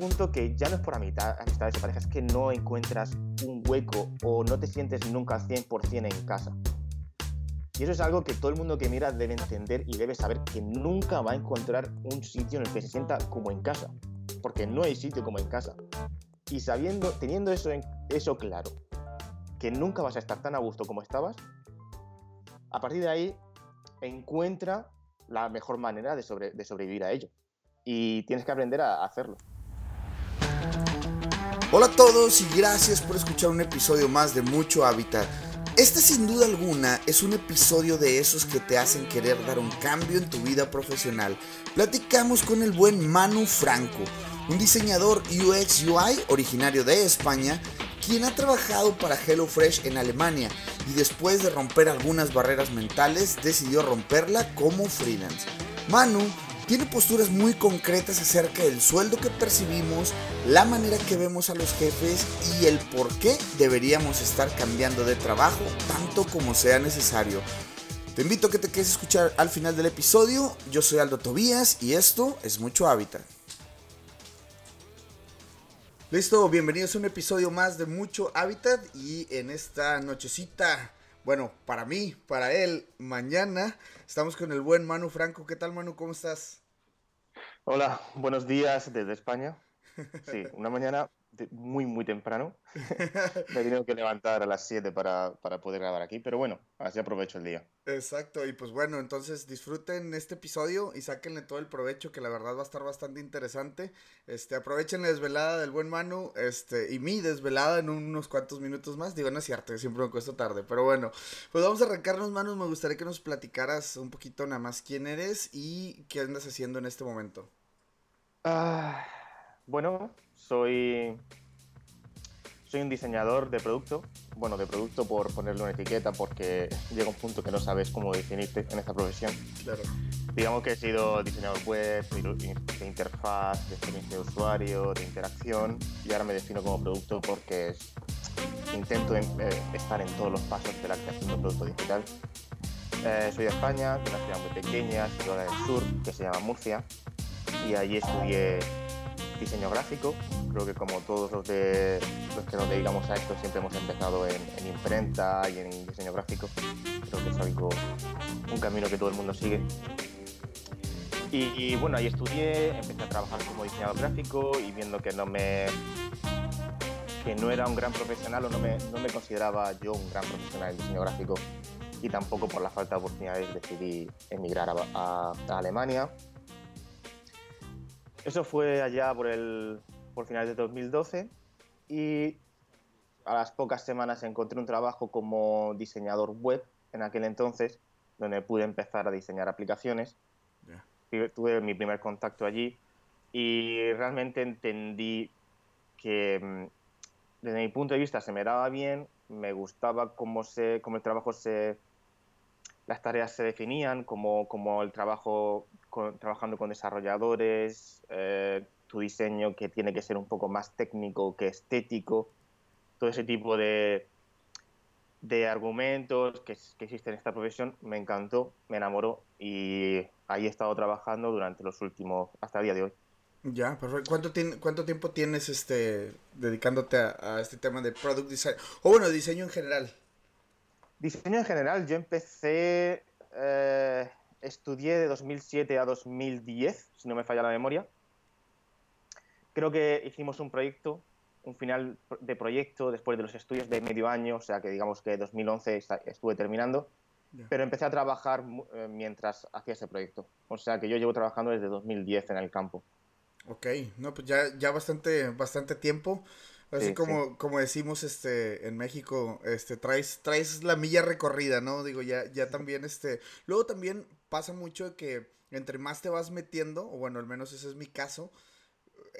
punto que ya no es por amistad, amistades o parejas, es que no encuentras un hueco o no te sientes nunca al 100% en casa. Y eso es algo que todo el mundo que mira debe entender y debe saber que nunca va a encontrar un sitio en el que se sienta como en casa, porque no hay sitio como en casa. Y sabiendo, teniendo eso, en, eso claro, que nunca vas a estar tan a gusto como estabas, a partir de ahí encuentra la mejor manera de, sobre, de sobrevivir a ello. Y tienes que aprender a hacerlo. Hola a todos y gracias por escuchar un episodio más de Mucho Hábitat. Este sin duda alguna es un episodio de esos que te hacen querer dar un cambio en tu vida profesional. Platicamos con el buen Manu Franco, un diseñador UX UI originario de España, quien ha trabajado para HelloFresh en Alemania y después de romper algunas barreras mentales decidió romperla como freelance. Manu tiene posturas muy concretas acerca del sueldo que percibimos, la manera que vemos a los jefes y el por qué deberíamos estar cambiando de trabajo tanto como sea necesario. Te invito a que te quedes a escuchar al final del episodio. Yo soy Aldo Tobías y esto es Mucho Hábitat. Listo, bienvenidos a un episodio más de Mucho Hábitat y en esta nochecita, bueno, para mí, para él, mañana estamos con el buen Manu Franco. ¿Qué tal Manu? ¿Cómo estás? Hola, buenos días desde España. Sí, una mañana muy, muy temprano. Me he tenido que levantar a las 7 para, para, poder grabar aquí, pero bueno, así aprovecho el día. Exacto, y pues bueno, entonces disfruten este episodio y sáquenle todo el provecho, que la verdad va a estar bastante interesante. Este, aprovechen la desvelada del buen Manu, este, y mi desvelada en unos cuantos minutos más. Digo, no es cierto, siempre me cuesta tarde, pero bueno, pues vamos a arrancarnos, Manu. Me gustaría que nos platicaras un poquito nada más quién eres y qué andas haciendo en este momento. Ah, bueno, soy, soy un diseñador de producto. Bueno, de producto por ponerle una etiqueta porque llega un punto que no sabes cómo definirte en esta profesión. Claro. Digamos que he sido diseñador web, de interfaz, de experiencia de usuario, de interacción y ahora me defino como producto porque intento eh, estar en todos los pasos de la creación de un producto digital. Eh, soy de España, de una ciudad muy pequeña, situada en el sur, que se llama Murcia, y allí estudié diseño gráfico. Creo que como todos los, de, los que nos dedicamos a esto siempre hemos empezado en, imprenta y en diseño gráfico. Creo que es algo, un camino que todo el mundo sigue. Y, bueno, ahí estudié, empecé a trabajar como diseñador gráfico y viendo que no me que no era un gran profesional o no me, no me consideraba yo un gran profesional en diseño gráfico y tampoco por la falta de oportunidades decidí emigrar a, a Alemania eso fue allá por, el, por finales de 2012 y a las pocas semanas encontré un trabajo como diseñador web en aquel entonces, donde pude empezar a diseñar aplicaciones. Tuve mi primer contacto allí y realmente entendí que mm, desde mi punto de vista se me daba bien, me gustaba cómo, se, cómo el trabajo se, las tareas se definían, cómo, cómo el trabajo trabajando con desarrolladores, eh, tu diseño que tiene que ser un poco más técnico que estético, todo ese tipo de, de argumentos que, que existen en esta profesión me encantó, me enamoró y ahí he estado trabajando durante los últimos, hasta el día de hoy. Ya, perfecto. ¿Cuánto, ¿Cuánto tiempo tienes este dedicándote a, este tema de product design? O bueno, diseño en general. Diseño en general, yo empecé eh, estudié de 2007 a 2010, si no me falla la memoria. Creo que hicimos un proyecto, un final de proyecto después de los estudios de medio año, o sea que digamos que 2011 estuve terminando, pero empecé a trabajar eh, mientras hacía ese proyecto. O sea que yo llevo trabajando desde 2010 en el campo. Ok, no, pues ya, ya bastante, bastante tiempo. Así como, como decimos este en México, este traes traes la milla recorrida, ¿no? Digo, ya ya también este, luego también pasa mucho que entre más te vas metiendo, o bueno, al menos ese es mi caso,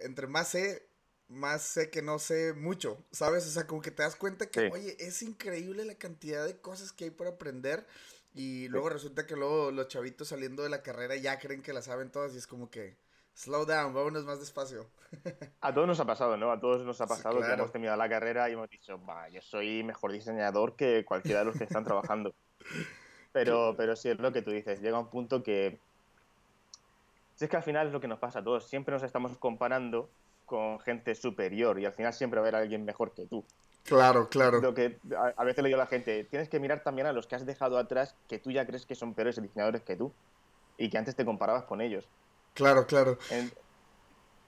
entre más sé, más sé que no sé mucho, ¿sabes? O sea, como que te das cuenta que, oye, es increíble la cantidad de cosas que hay por aprender y luego resulta que luego los chavitos saliendo de la carrera ya creen que la saben todas y es como que slow down, vámonos más despacio. A todos nos ha pasado, ¿no? A todos nos ha pasado que hemos terminado la carrera y hemos dicho, va, yo soy mejor diseñador que cualquiera de los que están trabajando. Pero, pero sí es lo que tú dices, llega un punto que... Si es que al final es lo que nos pasa a todos, siempre nos estamos comparando con gente superior y al final siempre va a haber alguien mejor que tú. Claro, claro. Lo que a, veces le digo a la gente, tienes que mirar también a los que has dejado atrás que tú ya crees que son peores diseñadores que tú y que antes te comparabas con ellos. Claro, claro.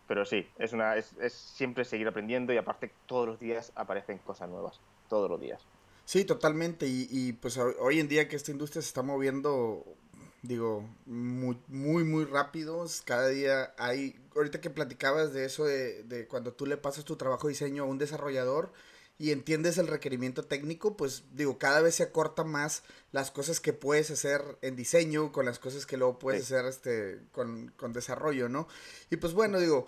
Pero sí, es, una, es, es siempre seguir aprendiendo y aparte todos los días aparecen cosas nuevas, todos los días. Sí, totalmente. Y, y, pues hoy en día que esta industria se está moviendo, digo, muy, muy, muy rápido. Cada día hay, ahorita que platicabas de eso, de, de cuando tú le pasas tu trabajo de diseño a un desarrollador y entiendes el requerimiento técnico, pues digo, cada vez se acorta más las cosas que puedes hacer en diseño con las cosas que luego puedes hacer este, con, con desarrollo, ¿no? Y pues bueno, digo,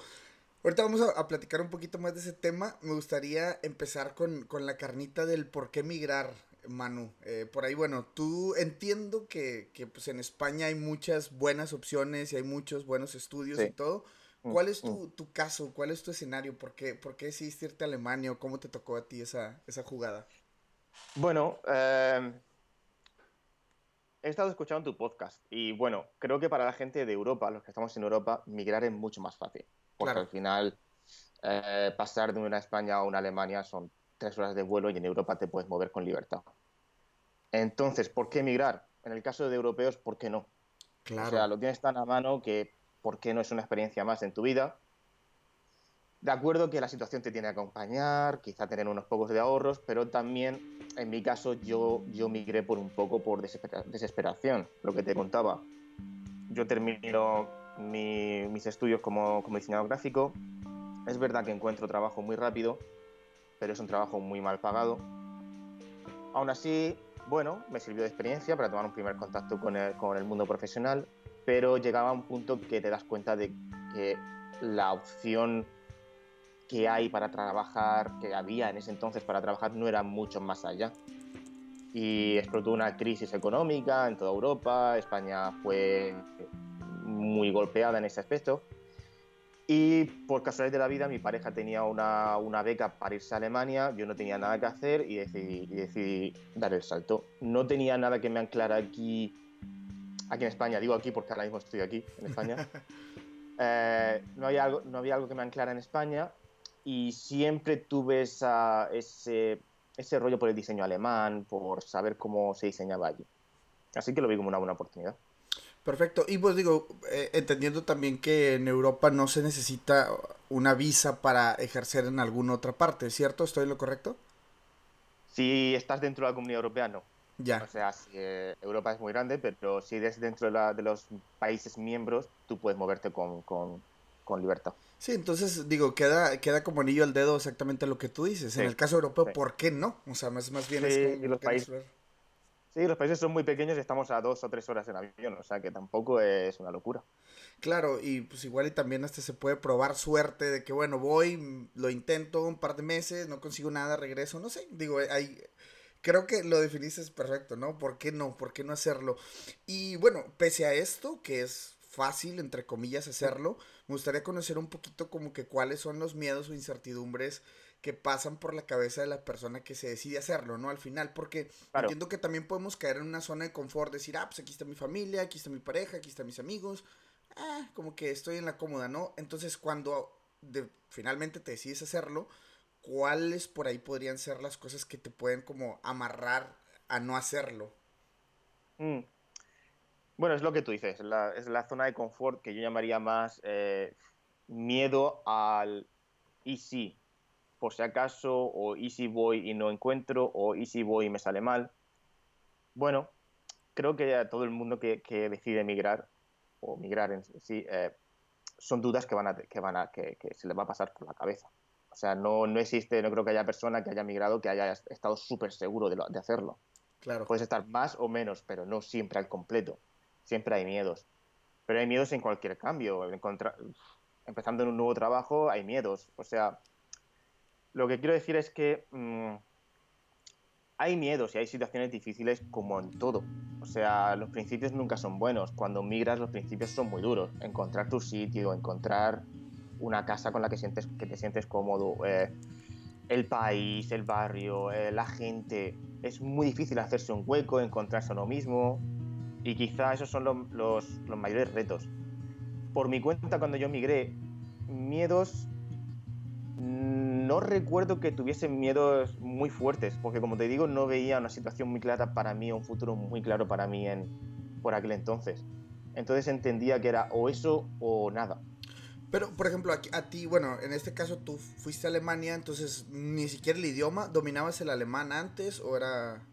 Ahorita vamos a, platicar un poquito más de ese tema. Me gustaría empezar con, la carnita del por qué migrar, Manu. Eh, por ahí, bueno, tú entiendo que, pues en España hay muchas buenas opciones y hay muchos buenos estudios y todo. Mm, ¿Cuál es mm. tu, caso? ¿Cuál es tu escenario? ¿Por qué, por qué decidiste irte a Alemania cómo te tocó a ti esa, esa jugada? Bueno, eh, he estado escuchando tu podcast y bueno, creo que para la gente de Europa, los que estamos en Europa, migrar es mucho más fácil porque al final eh, pasar de una España a una Alemania son tres horas de vuelo y en Europa te puedes mover con libertad. Entonces, ¿por qué emigrar? En el caso de europeos, ¿por qué no? Claro. O sea, lo tienes tan a mano que ¿por qué no es una experiencia más en tu vida? De acuerdo que la situación te tiene que acompañar, quizá tener unos pocos de ahorros, pero también, en mi caso, yo, yo migré por un poco por desesperación, lo que te contaba. Yo termino mis estudios como, como diseñador gráfico. Es verdad que encuentro trabajo muy rápido, pero es un trabajo muy mal pagado. Aún así, bueno, me sirvió de experiencia para tomar un primer contacto con el, con el mundo profesional, pero llegaba a un punto que te das cuenta de que la opción que hay para trabajar, que había en ese entonces para trabajar, no era mucho más allá. Y explotó una crisis económica en toda Europa, España fue muy golpeada en ese aspecto. Y por casualidad de la vida, mi pareja tenía una, una, beca para irse a Alemania, yo no tenía nada que hacer y decidí, decidí, dar el salto. No tenía nada que me anclara aquí, aquí en España, digo aquí porque ahora mismo estoy aquí, en España. Eh, no, había algo, no había algo que me anclara en España y siempre tuve esa, ese, ese rollo por el diseño alemán, por saber cómo se diseñaba allí. Así que lo vi como una buena oportunidad. Perfecto. Y pues digo, eh, entendiendo también que en Europa no se necesita una visa para ejercer en alguna otra parte, ¿cierto? ¿Estoy en lo correcto? Si estás dentro de la Comunidad Europea, no. Ya. O sea, eh, Europa es muy grande, pero si eres dentro de, los países miembros, tú puedes moverte con, libertad. Sí, entonces digo, queda, queda como anillo al dedo exactamente lo que tú dices. En el caso europeo, ¿por qué no? O sea, más, más bien es los países Sí, los países son muy pequeños y estamos a dos o tres horas en avión, o sea que tampoco es una locura. Claro, y pues igual y también hasta se puede probar suerte de que, bueno, voy, lo intento un par de meses, no consigo nada, regreso, no sé, digo, hay, creo que lo definiste perfecto, ¿no? ¿Por qué no? ¿Por qué no hacerlo? Y bueno, pese a esto, que es fácil, entre comillas, hacerlo, me gustaría conocer un poquito como que cuáles son los miedos o incertidumbres que pasan por la cabeza de la persona que se decide hacerlo, ¿no? Al final, porque entiendo que también podemos caer en una zona de confort, decir, ah, pues aquí está mi familia, aquí está mi pareja, aquí están mis amigos, ah, como que estoy en la cómoda, ¿no? Entonces, cuando de, finalmente te decides hacerlo, ¿cuáles por ahí podrían ser las cosas que te pueden como amarrar a no hacerlo? Mm. Bueno, es lo que tú dices, es la zona de confort que yo llamaría más eh, miedo al y sí, por si acaso, o y si voy y no encuentro, o y si voy y me sale mal. Bueno, creo que a todo el mundo que, decide emigrar, o migrar en sí, eh, son dudas que van a, que van a que, se les va a pasar por la cabeza. O sea, no, no existe, no creo que haya persona que haya migrado que haya estado súper seguro de, de hacerlo. Claro. Puedes estar más o menos, pero no siempre al completo. Siempre hay miedos. Pero hay miedos en cualquier cambio. empezando en un nuevo trabajo, hay miedos. O sea, lo que quiero decir es que mm, hay miedos y hay situaciones difíciles como en todo. O sea, los principios nunca son buenos. Cuando migras los principios son muy duros. Encontrar tu sitio, encontrar una casa con la que, sientes, que te sientes cómodo, eh, el país, el barrio, eh, la gente. Es muy difícil hacerse un hueco, encontrarse a uno mismo. Y quizá esos son los mayores retos. Por mi cuenta, cuando yo migré, miedos no recuerdo que tuviesen miedos muy fuertes, porque como te digo, no veía una situación muy clara para mí, un futuro muy claro para mí en, por aquel entonces. Entonces entendía que era o eso o nada. Pero, por ejemplo, a, a, ti, bueno, en este caso tú fuiste a Alemania, entonces ni siquiera el idioma, ¿dominabas el alemán antes o era...?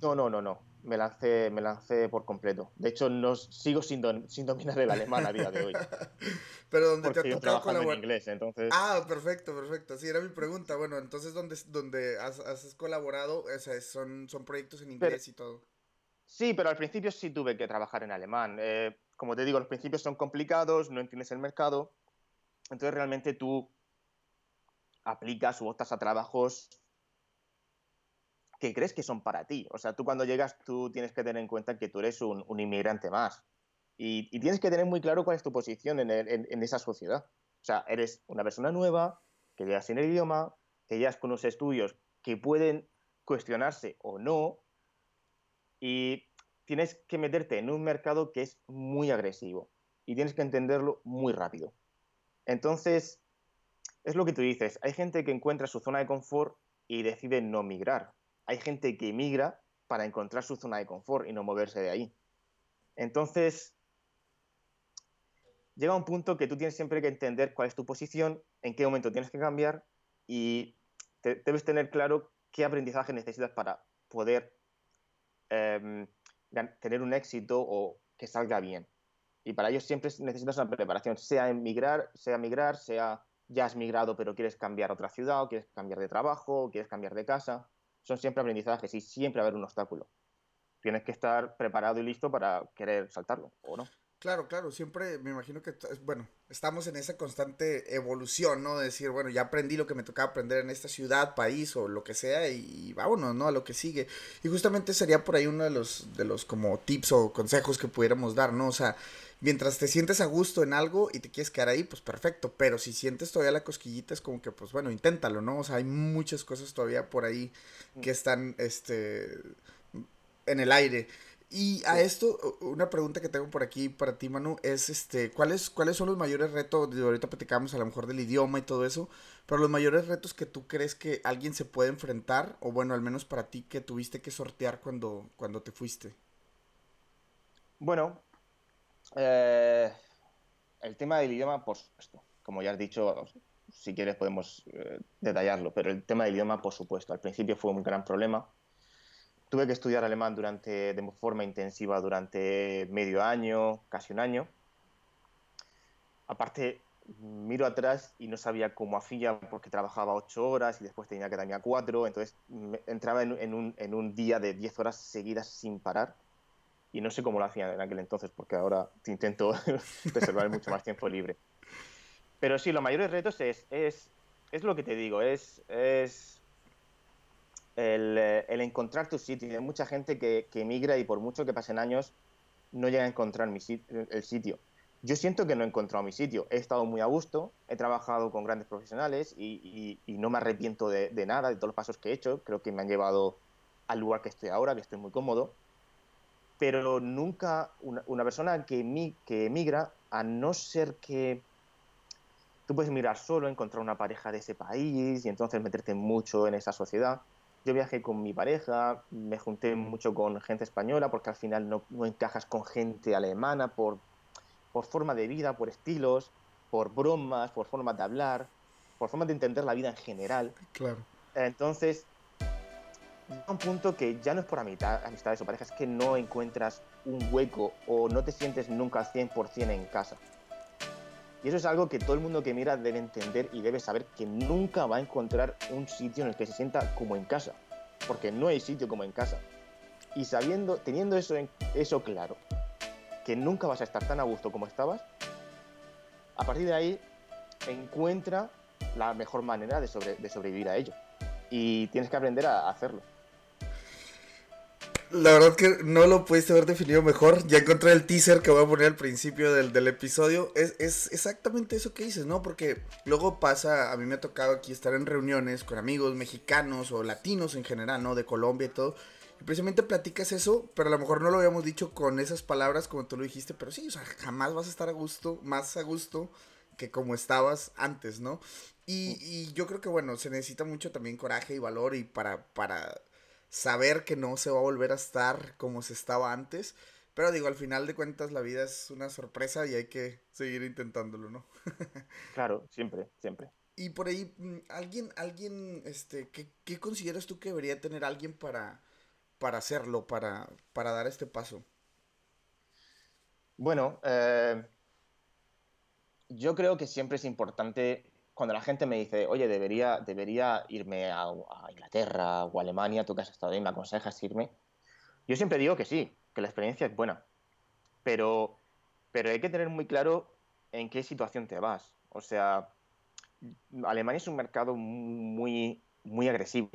No, no, no, no. Me lancé, me lancé por completo. De hecho, no sigo sin, sin dominar el alemán a día de hoy. Pero donde te ha tocado colaborar. en inglés, entonces. Ah, perfecto, perfecto. Sí, era mi pregunta. Bueno, entonces, ¿dónde, dónde has, has, colaborado? O sea, son, son proyectos en inglés y todo. Sí, pero al principio sí tuve que trabajar en alemán. Eh, como te digo, los principios son complicados, no entiendes el mercado. Entonces, realmente tú aplicas o optas a trabajos que crees que son para ti. O sea, tú cuando llegas, tú tienes que tener en cuenta que tú eres un, inmigrante más. Y, tienes que tener muy claro cuál es tu posición en, esa sociedad. O sea, eres una persona nueva, que llegas sin el idioma, que llegas con unos estudios que pueden cuestionarse o no, y tienes que meterte en un mercado que es muy agresivo y tienes que entenderlo muy rápido. Entonces, es lo que tú dices, hay gente que encuentra su zona de confort y decide no migrar hay gente que emigra para encontrar su zona de confort y no moverse de ahí. Entonces, llega un punto que tú tienes siempre que entender cuál es tu posición, en qué momento tienes que cambiar y debes tener claro qué aprendizaje necesitas para poder em, tener un éxito o que salga bien. Y para ello siempre necesitas una preparación, sea emigrar, sea migrar, sea ya has migrado pero quieres cambiar a otra ciudad, o quieres cambiar de trabajo, o quieres cambiar de casa son siempre aprendizajes y siempre va a haber un obstáculo. Tienes que estar preparado y listo para querer saltarlo, ¿o no? Claro, claro, siempre me imagino que, bueno, estamos en esa constante evolución, ¿no? De decir, bueno, ya aprendí lo que me tocaba aprender en esta ciudad, país o lo que sea y vámonos, ¿no? A lo que sigue. Y justamente sería por ahí uno de los, de los como tips o consejos que pudiéramos dar, ¿no? O sea, mientras te sientes a gusto en algo y te quieres quedar ahí, pues perfecto, pero si sientes todavía la cosquillita es como que, pues bueno, inténtalo, ¿no? O sea, hay muchas cosas todavía por ahí que están, este, en el aire. Y a esto, una pregunta que tengo por aquí para ti, Manu, es este, ¿cuáles, cuáles son los mayores retos? ahorita platicamos a lo mejor del idioma y todo eso, pero los mayores retos que tú crees que alguien se puede enfrentar, o bueno, al menos para ti que tuviste que sortear cuando, cuando te fuiste. Bueno, eh, el tema del idioma, por supuesto. Como ya has dicho, si quieres podemos eh, detallarlo, pero el tema del idioma, por supuesto. Al principio fue un gran problema Tuve que estudiar alemán durante, de forma intensiva durante medio año, casi un año. Aparte, miro atrás y no sabía cómo hacía porque trabajaba ocho horas y después tenía que darme a cuatro, entonces entraba en, un, en, un, día de diez horas seguidas sin parar y no sé cómo lo hacía en aquel entonces porque ahora intento reservar mucho más tiempo libre. Pero sí, los mayores retos es, es, es lo que te digo, es, es eh, el, encontrar tu sitio. Hay mucha gente que, emigra y por mucho que pasen años no llega a encontrar mi el sitio. Yo siento que no he encontrado mi sitio. He estado muy a gusto, he trabajado con grandes profesionales y, no me arrepiento de, nada, de todos los pasos que he hecho. Creo que me han llevado al lugar que estoy ahora, que estoy muy cómodo. Pero nunca una, persona que, que emigra, a no ser que tú puedes mirar solo, encontrar una pareja de ese país y entonces meterte mucho en esa sociedad yo viajé con mi pareja, me junté mucho con gente española porque al final no, encajas con gente alemana por, por forma de vida, por estilos, por bromas, por formas de hablar, por formas de entender la vida en general. Claro. Entonces, a un punto que ya no es por amistad, amistades o parejas, es que no encuentras un hueco o no te sientes nunca al 100% en casa. Y eso es algo que todo el mundo que mira debe entender y debe saber que nunca va a encontrar un sitio en el que se sienta como en casa, porque no hay sitio como en casa. Y sabiendo, teniendo eso, eso claro, que nunca vas a estar tan a gusto como estabas, a partir de ahí encuentra la mejor manera de, de sobrevivir a ello. Y tienes que aprender a hacerlo. La verdad que no lo pudiste haber definido mejor. Ya encontré el teaser que voy a poner al principio del, episodio. Es, es, exactamente eso que dices, ¿no? Porque luego pasa, a mí me ha tocado aquí estar en reuniones con amigos mexicanos o latinos en general, ¿no? De Colombia y todo. Y precisamente platicas eso, pero a lo mejor no lo habíamos dicho con esas palabras como tú lo dijiste, pero sí, o sea, jamás vas a estar a gusto, más a gusto que como estabas antes, ¿no? Y, y, yo creo que, bueno, se necesita mucho también coraje y valor y para, para saber que no se va a volver a estar como se estaba antes. Pero digo, al final de cuentas la vida es una sorpresa y hay que seguir intentándolo, ¿no? claro, siempre, siempre. Y por ahí, mm, alguien, alguien, este, ¿qué, qué consideras tú que debería tener alguien para, para hacerlo, para, para dar este paso? Bueno, eh, yo creo que siempre es importante cuando la gente me dice, oye, debería, debería irme a, Inglaterra o a Alemania, tú que has estado ahí, me aconsejas irme. Yo siempre digo que sí, que la experiencia es buena, pero, pero hay que tener muy claro en qué situación te vas. O sea, Alemania es un mercado muy, muy agresivo,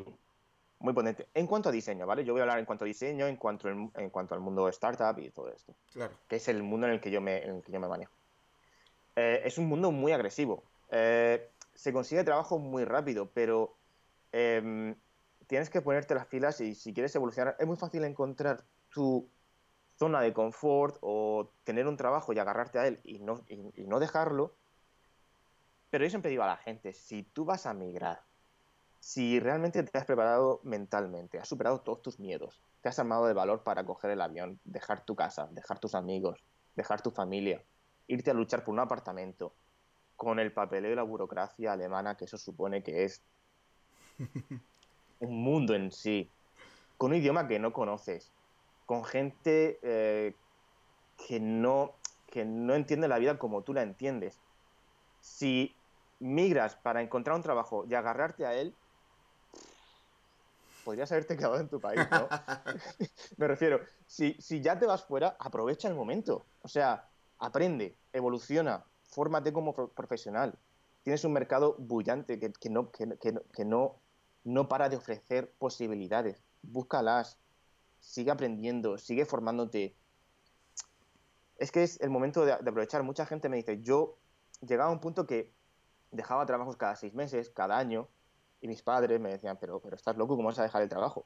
muy potente. En cuanto a diseño, ¿vale? Yo voy a hablar en cuanto a diseño, en cuanto, en, cuanto al mundo startup y todo esto. Claro. Que es el mundo en el que yo me, en el que yo me manejo. Eh, es un mundo muy agresivo. Eh, se consigue trabajo muy rápido, pero em, tienes que ponerte las filas y si quieres evolucionar, es muy fácil encontrar tu zona de confort o tener un trabajo y agarrarte a él y no, y no dejarlo. Pero yo siempre digo a la gente, si tú vas a migrar, si realmente te has preparado mentalmente, has superado todos tus miedos, te has armado de valor para coger el avión, dejar tu casa, dejar tus amigos, dejar tu familia, irte a luchar por un apartamento, con el papeleo y la burocracia alemana que eso supone que es un mundo en sí, con un idioma que no conoces, con gente eh, que, no, que no entiende la vida como tú la entiendes. Si migras para encontrar un trabajo y agarrarte a él, podrías haberte quedado en tu país, ¿no? Me refiero, si, si ya te vas fuera, aprovecha el momento. O sea, aprende, evoluciona, fórmate como profesional. Tienes un mercado bullante que, no, que, no, no para de ofrecer posibilidades. Búscalas, sigue aprendiendo, sigue formándote. Es que es el momento de, aprovechar. Mucha gente me dice, yo llegaba a un punto que dejaba trabajos cada seis meses, cada año, y mis padres me decían, pero, pero estás loco, ¿cómo vas a dejar el trabajo?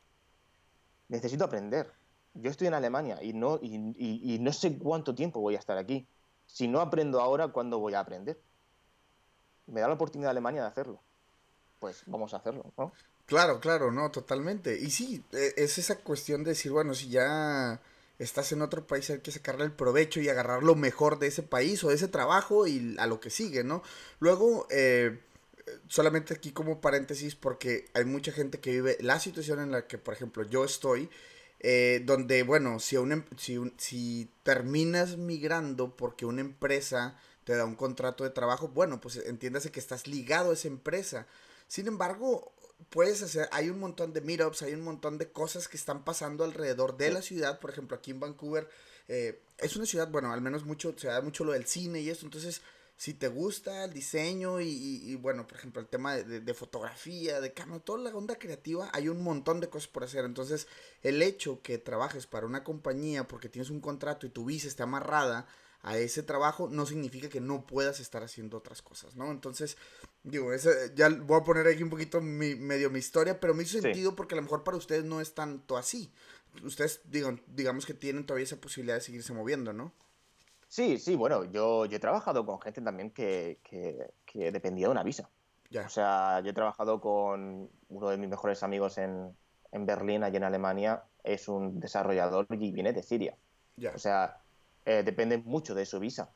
Necesito aprender. Yo estoy en Alemania y no, y no sé cuánto tiempo voy a estar aquí si no aprendo ahora, ¿cuándo voy a aprender? Me da la oportunidad Alemania de hacerlo. Pues vamos a hacerlo, ¿no? Claro, claro, no, totalmente. Y sí, e, es esa cuestión de decir, bueno, si ya estás en otro país hay que sacarle el provecho y agarrar lo mejor de ese país o de ese trabajo y a lo que sigue, ¿no? Luego, eh, solamente aquí como paréntesis, porque hay mucha gente que vive la situación en la que, por ejemplo, yo estoy, eh, donde, bueno, si, em, si, si terminas migrando porque una empresa te da un contrato de trabajo, bueno, pues entiéndase que estás ligado a esa empresa. Sin embargo, puedes hacer, hay un montón de meetups, hay un montón de cosas que están pasando alrededor de la ciudad, por ejemplo, aquí en Vancouver, eh, es una ciudad, bueno, al menos mucho, se da mucho lo del cine y eso, entonces si te gusta el diseño y, bueno, por ejemplo, el tema de, fotografía, de cámara, toda la onda creativa, hay un montón de cosas por hacer. Entonces, el hecho que trabajes para una compañía porque tienes un contrato y tu visa está amarrada a ese trabajo, no significa que no puedas estar haciendo otras cosas, ¿no? Entonces, digo, ya voy a poner aquí un poquito mi, medio mi historia, pero me hizo sentido porque a lo mejor para ustedes no es tanto así. Ustedes, digo, digamos que tienen todavía esa posibilidad de seguirse moviendo, ¿no? Sí, sí, bueno, yo, yo he trabajado con gente también que, que, dependía de una visa. O sea, yo he trabajado con uno de mis mejores amigos en, en Berlín, allí en Alemania, es un desarrollador y viene de Siria. O sea, eh, depende mucho de su visa.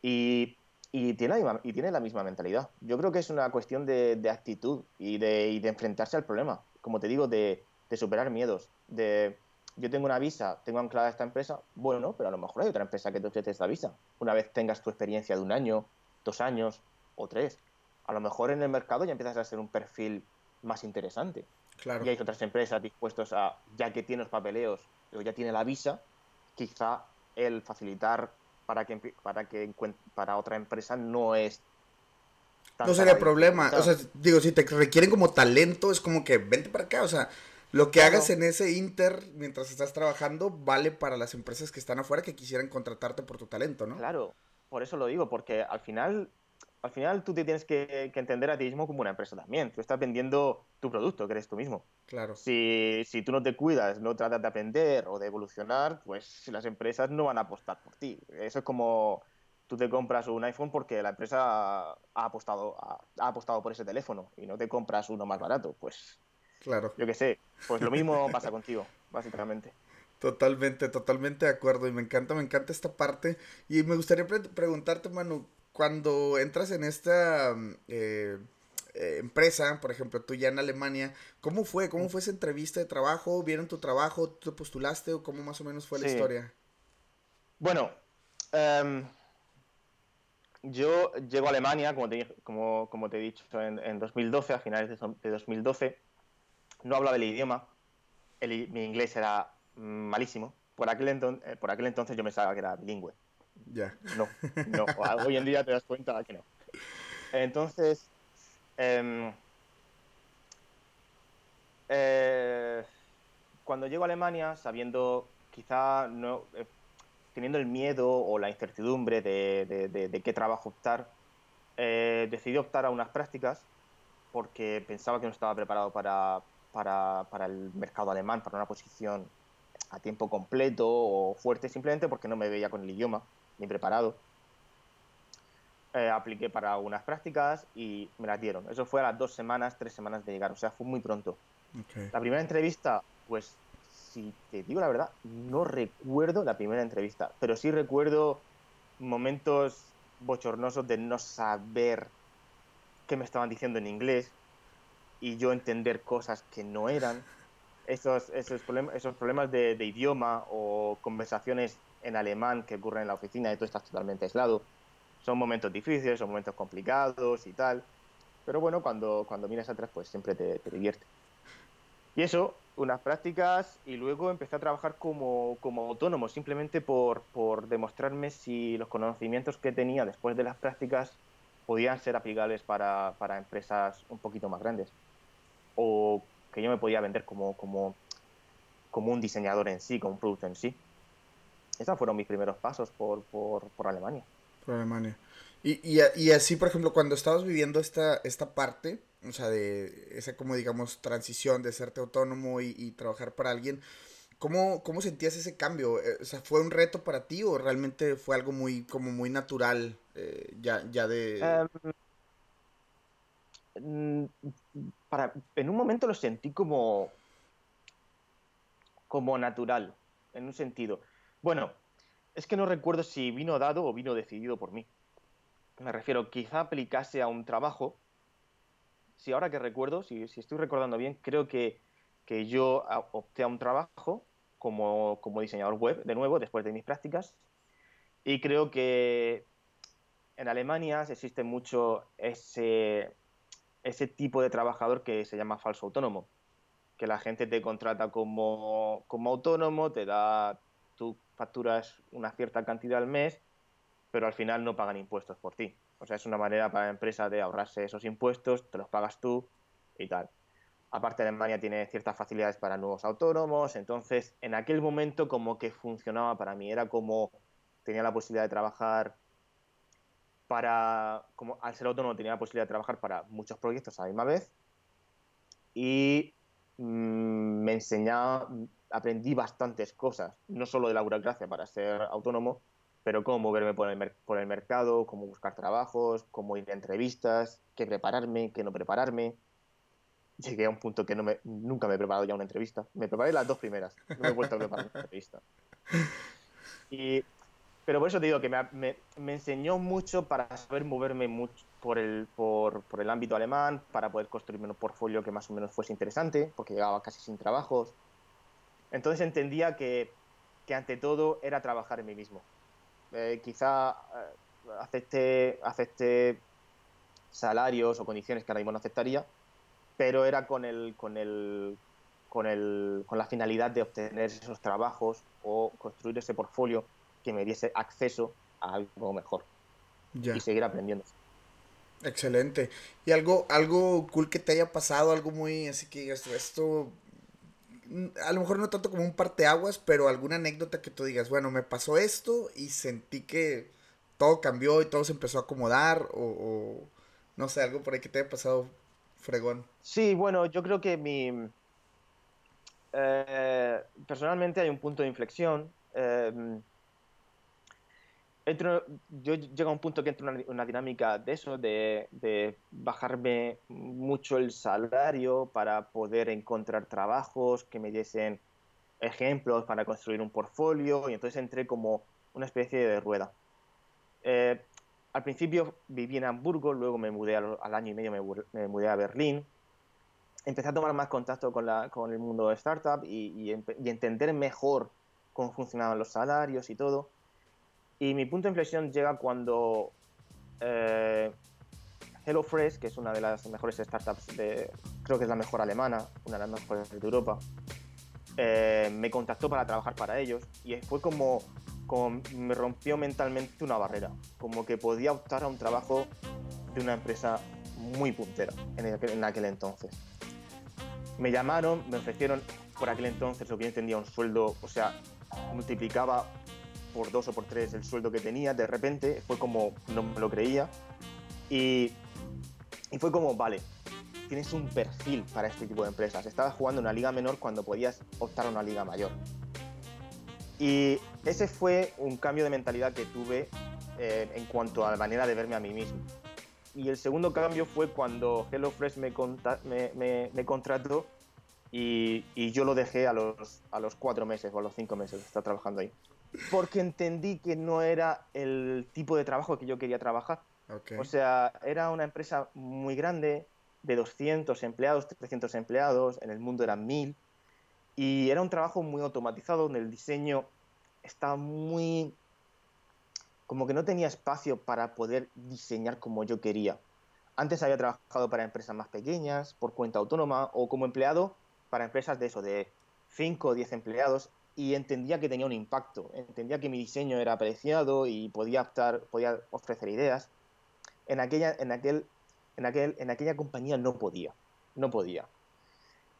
Y, y, tiene la, y tiene la misma mentalidad. Yo creo que es una cuestión de, de actitud y de, y de, enfrentarse al problema. Como te digo, de, de superar miedos, de yo tengo una visa, tengo anclada esta empresa, bueno, pero a lo mejor hay otra empresa que te ofrece esta visa. Una vez tengas tu experiencia de un año, dos años o tres, a lo mejor en el mercado ya empiezas a ser un perfil más interesante. Claro. Y hay otras empresas dispuestas a, ya que tiene los papeleos o ya tiene la visa, quizá el facilitar para que para que para otra empresa no es no sería problema. O sea, digo, si te requieren como talento, es como que vente para acá. O sea, lo que hagas en ese inter mientras estás trabajando vale para las empresas que están afuera que quisieran contratarte por tu talento, ¿no? Claro, por eso lo digo, porque al final, al final tú te tienes que, entender a ti mismo como una empresa también. Tú estás vendiendo tu producto, que eres tú mismo. Claro. Si, si tú no te cuidas, no tratas de aprender o de evolucionar, pues las empresas no van a apostar por ti. Eso es como tú te compras un iPhone porque la empresa ha apostado, ha, apostado por ese teléfono y no te compras uno más barato. Pues, claro. yo qué sé, pues lo mismo pasa contigo, básicamente. Totalmente, totalmente de acuerdo y me encanta, me encanta esta parte. Y me gustaría preguntarte, Manu, cuando entras en esta eh, eh, empresa, por ejemplo, tú ya en Alemania, ¿cómo fue? ¿Cómo fue esa entrevista de trabajo? ¿Vieron tu trabajo? ¿Tú te postulaste o cómo más o menos fue la historia? Bueno, em, yo llego a Alemania, como te, como, como te he dicho, en, 2012, a finales de, 2012. No hablaba el idioma. mi inglés era malísimo. Por aquel, eh, por aquel entonces yo pensaba que era bilingüe. Ya. No, no. Hoy en día te das cuenta que no. Entonces, em, eh, cuando llego a Alemania, sabiendo, quizá no, eh, teniendo el miedo o la incertidumbre de, qué trabajo optar, decidí optar a unas prácticas porque pensaba que no estaba preparado para, para, para el mercado alemán, para una posición a tiempo completo o fuerte simplemente porque no me veía con el idioma ni preparado. Eh, apliqué para unas prácticas y me las dieron. Eso fue a las dos semanas, tres semanas de llegar, o sea, fue muy pronto. La primera entrevista, pues, si te digo la verdad, no recuerdo la primera entrevista, pero sí recuerdo momentos bochornosos de no saber qué me estaban diciendo en inglés y yo entender cosas que no eran esos, esos, problemas, esos problemas de, idioma o conversaciones en alemán que ocurren en la oficina y tú estás totalmente aislado. Son momentos difíciles, son momentos complicados y tal. Pero bueno, cuando, cuando miras atrás, pues siempre te, te divierte. Y eso, unas prácticas y luego empecé a trabajar como, como autónomo, simplemente por, por, demostrarme si los conocimientos que tenía después de las prácticas podían ser aplicables para, para empresas un poquito más grandes. O que yo me podía vender como, como, como un diseñador en sí, como un producto en sí. Esos fueron mis primeros pasos por, por, por Alemania. Por Alemania. Y, y, y, así, por ejemplo, cuando estabas viviendo esta, esta parte, o sea, de esa como digamos transición de serte autónomo y, y trabajar para alguien, ¿cómo, ¿cómo, sentías ese cambio? Eh, o sea, ¿fue un reto para ti o realmente fue algo muy, como muy natural eh, ya, ya de... Mm, para, en un momento lo sentí como, como natural, en un sentido. Bueno, es que no recuerdo si vino dado o vino decidido por mí. Me refiero, quizá aplicase a un trabajo. Si ahora que recuerdo, si, si estoy recordando bien, creo que, que, yo opté a un trabajo como, como diseñador web, de nuevo, después de mis prácticas. Y creo que en Alemania existe mucho ese, ese tipo de trabajador que se llama falso autónomo, que la gente te contrata como, como autónomo, te da, tú facturas una cierta cantidad al mes, pero al final no pagan impuestos por ti. O sea, es una manera para la empresa de ahorrarse esos impuestos, te los pagas tú y tal. Aparte, Alemania tiene ciertas facilidades para nuevos autónomos, entonces en aquel momento como que funcionaba para mí, era como tenía la posibilidad de trabajar para, como al ser autónomo tenía la posibilidad de trabajar para muchos proyectos a la misma vez y mm, me enseñaba, aprendí bastantes cosas, no solo de la burocracia para ser autónomo, pero cómo moverme por el, por el mercado, cómo buscar trabajos, cómo ir a entrevistas, qué prepararme, qué no prepararme. Llegué a un punto que no me, nunca me he preparado ya una entrevista. Me preparé las dos primeras, no me he vuelto a preparar una entrevista. Y pero por eso te digo que me, me, enseñó mucho para saber moverme mucho por el, por, por, el ámbito alemán, para poder construirme un portfolio que más o menos fuese interesante, porque llegaba casi sin trabajos. Entonces entendía que, que ante todo era trabajar en mí mismo. Eh, quizá eh, acepte, acepte salarios o condiciones que ahora mismo no aceptaría, pero era con el, con el, con el, con la finalidad de obtener esos trabajos o construir ese portfolio que me diese acceso a algo mejor y seguir aprendiendo. Excelente. ¿Y algo, algo cool que te haya pasado? Algo muy así que digas, esto, a lo mejor no tanto como un parteaguas, pero alguna anécdota que tú digas, bueno, me pasó esto y sentí que todo cambió y todo se empezó a acomodar o, no sé, algo por ahí que te haya pasado fregón. Sí, bueno, yo creo que mi... Eh, personalmente hay un punto de inflexión. Eh, yo llego a un punto que entro en una, dinámica de eso, de, de, bajarme mucho el salario para poder encontrar trabajos que me diesen ejemplos para construir un portfolio y entonces entré como una especie de rueda. Eh, al principio viví en Hamburgo, luego me mudé al, año y medio, me, mudé a Berlín. Empecé a tomar más contacto con, la, con el mundo de startup y, y, entender mejor cómo funcionaban los salarios y todo. Y mi punto de inflexión llega cuando eh, HelloFresh, que es una de las mejores startups, de, creo que es la mejor alemana, una de las mejores de Europa, eh, me contactó para trabajar para ellos y fue como, como, me rompió mentalmente una barrera, como que podía optar a un trabajo de una empresa muy puntera en aquel, en aquel entonces. Me llamaron, me ofrecieron por aquel entonces lo que yo entendía un sueldo, o sea, multiplicaba por dos o por tres el sueldo que tenía, de repente fue como, no me lo creía, y, y fue como, vale, tienes un perfil para este tipo de empresas. Estabas jugando en una liga menor cuando podías optar a una liga mayor. Y ese fue un cambio de mentalidad que tuve eh, en cuanto a la manera de verme a mí mismo. Y el segundo cambio fue cuando HelloFresh me, me, contrató y, y, yo lo dejé a los, a los cuatro meses o a los cinco meses de estar trabajando ahí. Porque entendí que no era el tipo de trabajo que yo quería trabajar. O sea, era una empresa muy grande, de 200 empleados, 300 empleados, en el mundo eran 1000, y era un trabajo muy automatizado, donde el diseño estaba muy... como que no tenía espacio para poder diseñar como yo quería. Antes había trabajado para empresas más pequeñas, por cuenta autónoma, o como empleado para empresas de eso, de 5 o 10 empleados, y entendía que tenía un impacto, entendía que mi diseño era apreciado y podía, optar, podía ofrecer ideas. En, aquella, en aquel en, aquel, en aquella compañía no podía, no podía.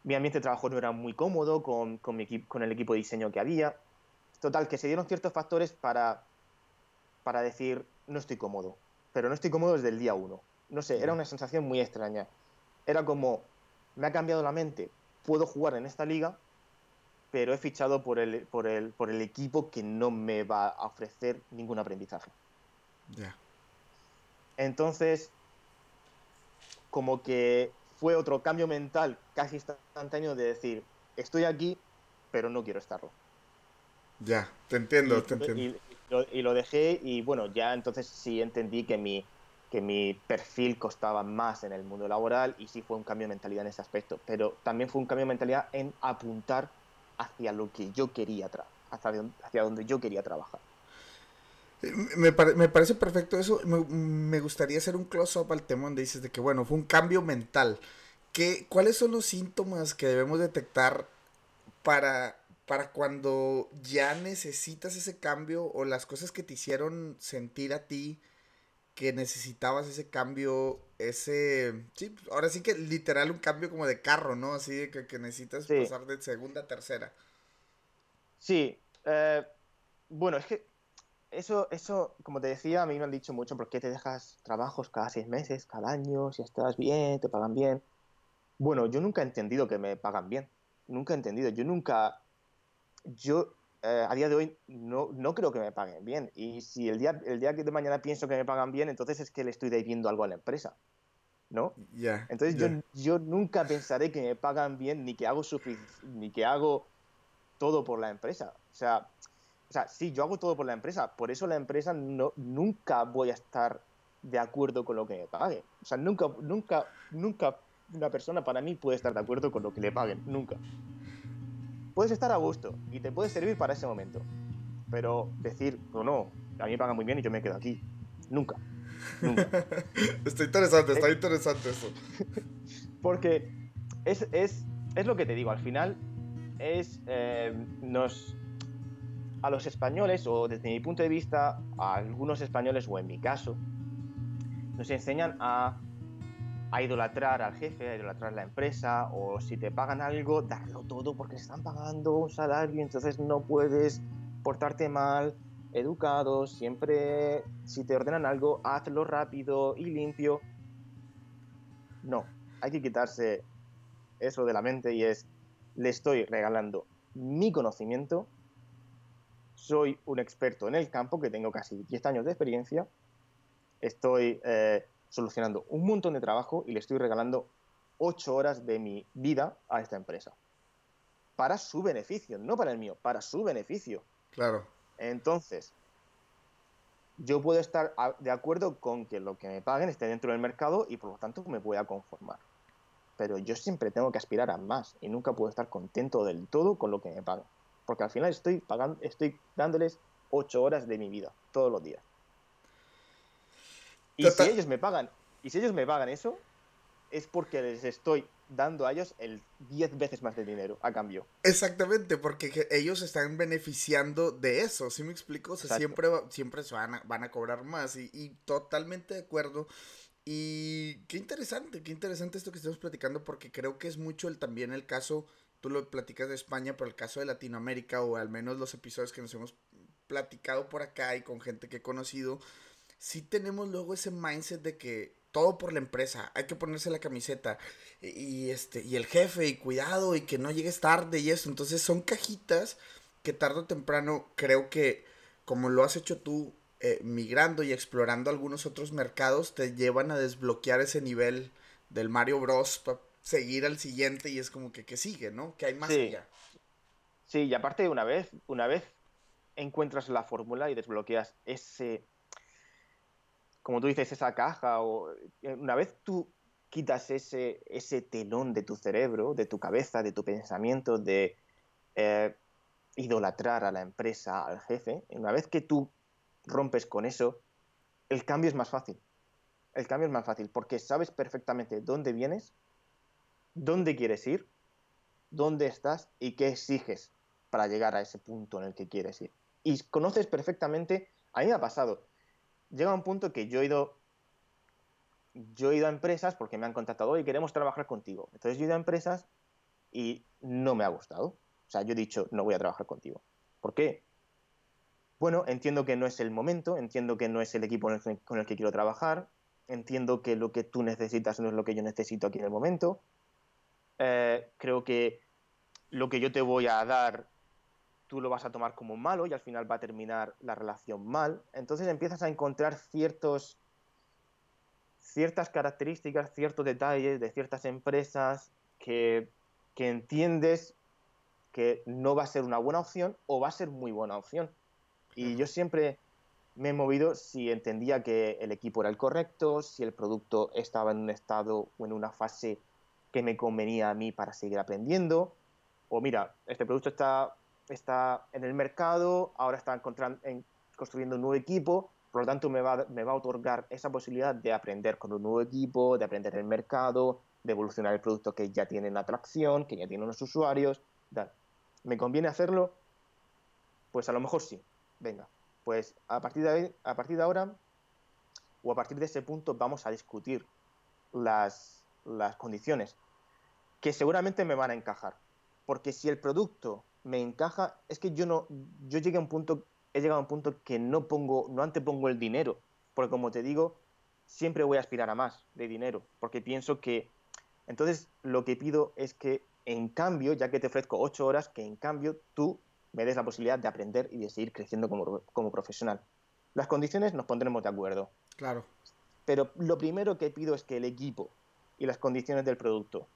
Mi ambiente de trabajo no era muy cómodo con, con, mi, con el equipo de diseño que había. Total, que se dieron ciertos factores para, para decir, no estoy cómodo, pero no estoy cómodo desde el día uno. No sé, era una sensación muy extraña. Era como, me ha cambiado la mente, puedo jugar en esta liga, pero he fichado por el, por el, por el equipo que no me va a ofrecer ningún aprendizaje. Ya. Entonces, como que fue otro cambio mental casi instantáneo de decir, estoy aquí, pero no quiero estarlo. Ya, te entiendo, te entiendo. Y, lo, dejé y bueno, ya entonces sí entendí que mi, que mi perfil costaba más en el mundo laboral y sí fue un cambio de mentalidad en ese aspecto, pero también fue un cambio de mentalidad en apuntar hacia lo que yo quería, hacia, hacia donde yo quería trabajar. Me, me, parece perfecto eso. Me, gustaría hacer un close-up al tema donde dices de que, bueno, fue un cambio mental. ¿Qué, ¿Cuáles son los síntomas que debemos detectar para, para cuando ya necesitas ese cambio o las cosas que te hicieron sentir a ti que necesitabas ese cambio, ese... Sí, ahora sí que literal un cambio como de carro, ¿no? Así de que, que necesitas pasar de segunda a tercera. Sí. Eh, bueno, es que eso, eso, como te decía, a mí me han dicho mucho, ¿por qué te dejas trabajos cada seis meses, cada año, si estás bien, te pagan bien? Bueno, yo nunca he entendido que me pagan bien. Nunca he entendido. Yo nunca. Yo eh, a día de hoy no, no creo que me paguen bien. Y si el día, el día de mañana pienso que me pagan bien, entonces es que le estoy debiendo algo a la empresa. ¿No? Ya. entonces Yo, yo nunca pensaré que me pagan bien ni que hago ni que hago todo por la empresa. O sea, o sea, sí, yo hago todo por la empresa, por eso la empresa no, nunca voy a estar de acuerdo con lo que me pague. O sea, nunca, nunca, nunca una persona para mí puede estar de acuerdo con lo que le paguen, nunca. Puedes estar a gusto y te puede servir para ese momento, pero decir, no, no, a mí me pagan muy bien y yo me quedo aquí, nunca. nunca. está interesante, está eh, interesante eso. Porque es, es, es, lo que te digo, al final es, eh, nos, a los españoles, o desde mi punto de vista, a algunos españoles, o en mi caso, nos enseñan a, a idolatrar al jefe, a idolatrar la empresa, o si te pagan algo, darlo todo porque están pagando un salario, entonces no puedes portarte mal, educado, siempre si te ordenan algo, hazlo rápido y limpio. No, hay que quitarse eso de la mente y es, le estoy regalando mi conocimiento soy un experto en el campo, que tengo casi 10 años de experiencia, estoy eh, solucionando un montón de trabajo y le estoy regalando 8 horas de mi vida a esta empresa. Para su beneficio, no para el mío, para su beneficio. Claro. Entonces, yo puedo estar de acuerdo con que lo que me paguen esté dentro del mercado y por lo tanto me pueda conformar. Pero yo siempre tengo que aspirar a más y nunca puedo estar contento del todo con lo que me pagan. Porque al final estoy pagando, estoy dándoles ocho horas de mi vida, todos los días. Y si ellos me pagan, y si ellos me pagan eso, es porque les estoy dando a ellos el 10 veces más de dinero a cambio. Exactamente, porque ellos están beneficiando de eso, ¿sí me explico? O sea, siempre, siempre van, a, van a cobrar más y, totalmente de acuerdo. Y qué interesante, qué interesante esto que estamos platicando porque creo que es mucho el, también el caso, tú lo platicas de España, pero el caso de Latinoamérica o al menos los episodios que nos hemos platicado por acá y con gente que he conocido, sí tenemos luego ese mindset de que todo por la empresa, hay que ponerse la camiseta y, este y el jefe y cuidado y que no llegues tarde y eso, entonces son cajitas que tarde o temprano creo que como lo has hecho tú eh, migrando y explorando algunos otros mercados te llevan a desbloquear ese nivel del Mario Bros para seguir al siguiente y es como que, que sigue, ¿no? Que hay más allá. Sí, y aparte una vez, una vez encuentras la fórmula y desbloqueas ese como tú dices, esa caja, o eh, una vez tú quitas ese, ese telón de tu cerebro, de tu cabeza, de tu pensamiento, de eh, idolatrar a la empresa, al jefe, una vez que tú rompes con eso, el cambio es más fácil. El cambio es más fácil porque sabes perfectamente dónde vienes, dónde quieres ir, dónde estás y qué exiges para llegar a ese punto en el que quieres ir. Y conoces perfectamente, a mí me ha pasado, llega un punto que yo he ido yo he ido a empresas porque me han contactado y queremos trabajar contigo. Entonces yo he ido a empresas y no me ha gustado. O sea, yo he dicho, no voy a trabajar contigo. ¿Por qué? Bueno, entiendo que no es el momento, entiendo que no es el equipo con el que quiero trabajar, entiendo que lo que tú necesitas no es lo que yo necesito aquí en el momento. Eh, creo que lo que yo te voy a dar tú lo vas a tomar como malo y al final va a terminar la relación mal. Entonces empiezas a encontrar ciertos, ciertas características, ciertos detalles de ciertas empresas que, que entiendes que no va a ser una buena opción o va a ser muy buena opción. Y yo siempre me he movido si entendía que el equipo era el correcto, si el producto estaba en un estado o en una fase que me convenía a mí para seguir aprendiendo, o mira, este producto está está en el mercado, ahora está en, construyendo un nuevo equipo, por lo tanto me va, a otorgar esa posibilidad de aprender con un nuevo equipo, de aprender el mercado, de evolucionar el producto que ya tiene atracción, que ya tiene unos usuarios. ¿Me conviene hacerlo? Pues a lo mejor sí. Venga, pues a partir de, a partir de ahora o a partir de ese punto vamos a discutir las, las condiciones que seguramente me van a encajar. Porque si el producto me encaja, es que yo no, yo llegué a un punto, he llegado a un punto que no pongo, no antepongo el dinero, porque como te digo, siempre voy a aspirar a más de dinero, porque pienso que, entonces lo que pido es que en cambio, ya que te ofrezco ocho horas, que en cambio tú me des la posibilidad de aprender y de seguir creciendo como, como profesional. Las condiciones nos pondremos de acuerdo. Claro. Pero lo primero que pido es que el equipo y las condiciones del producto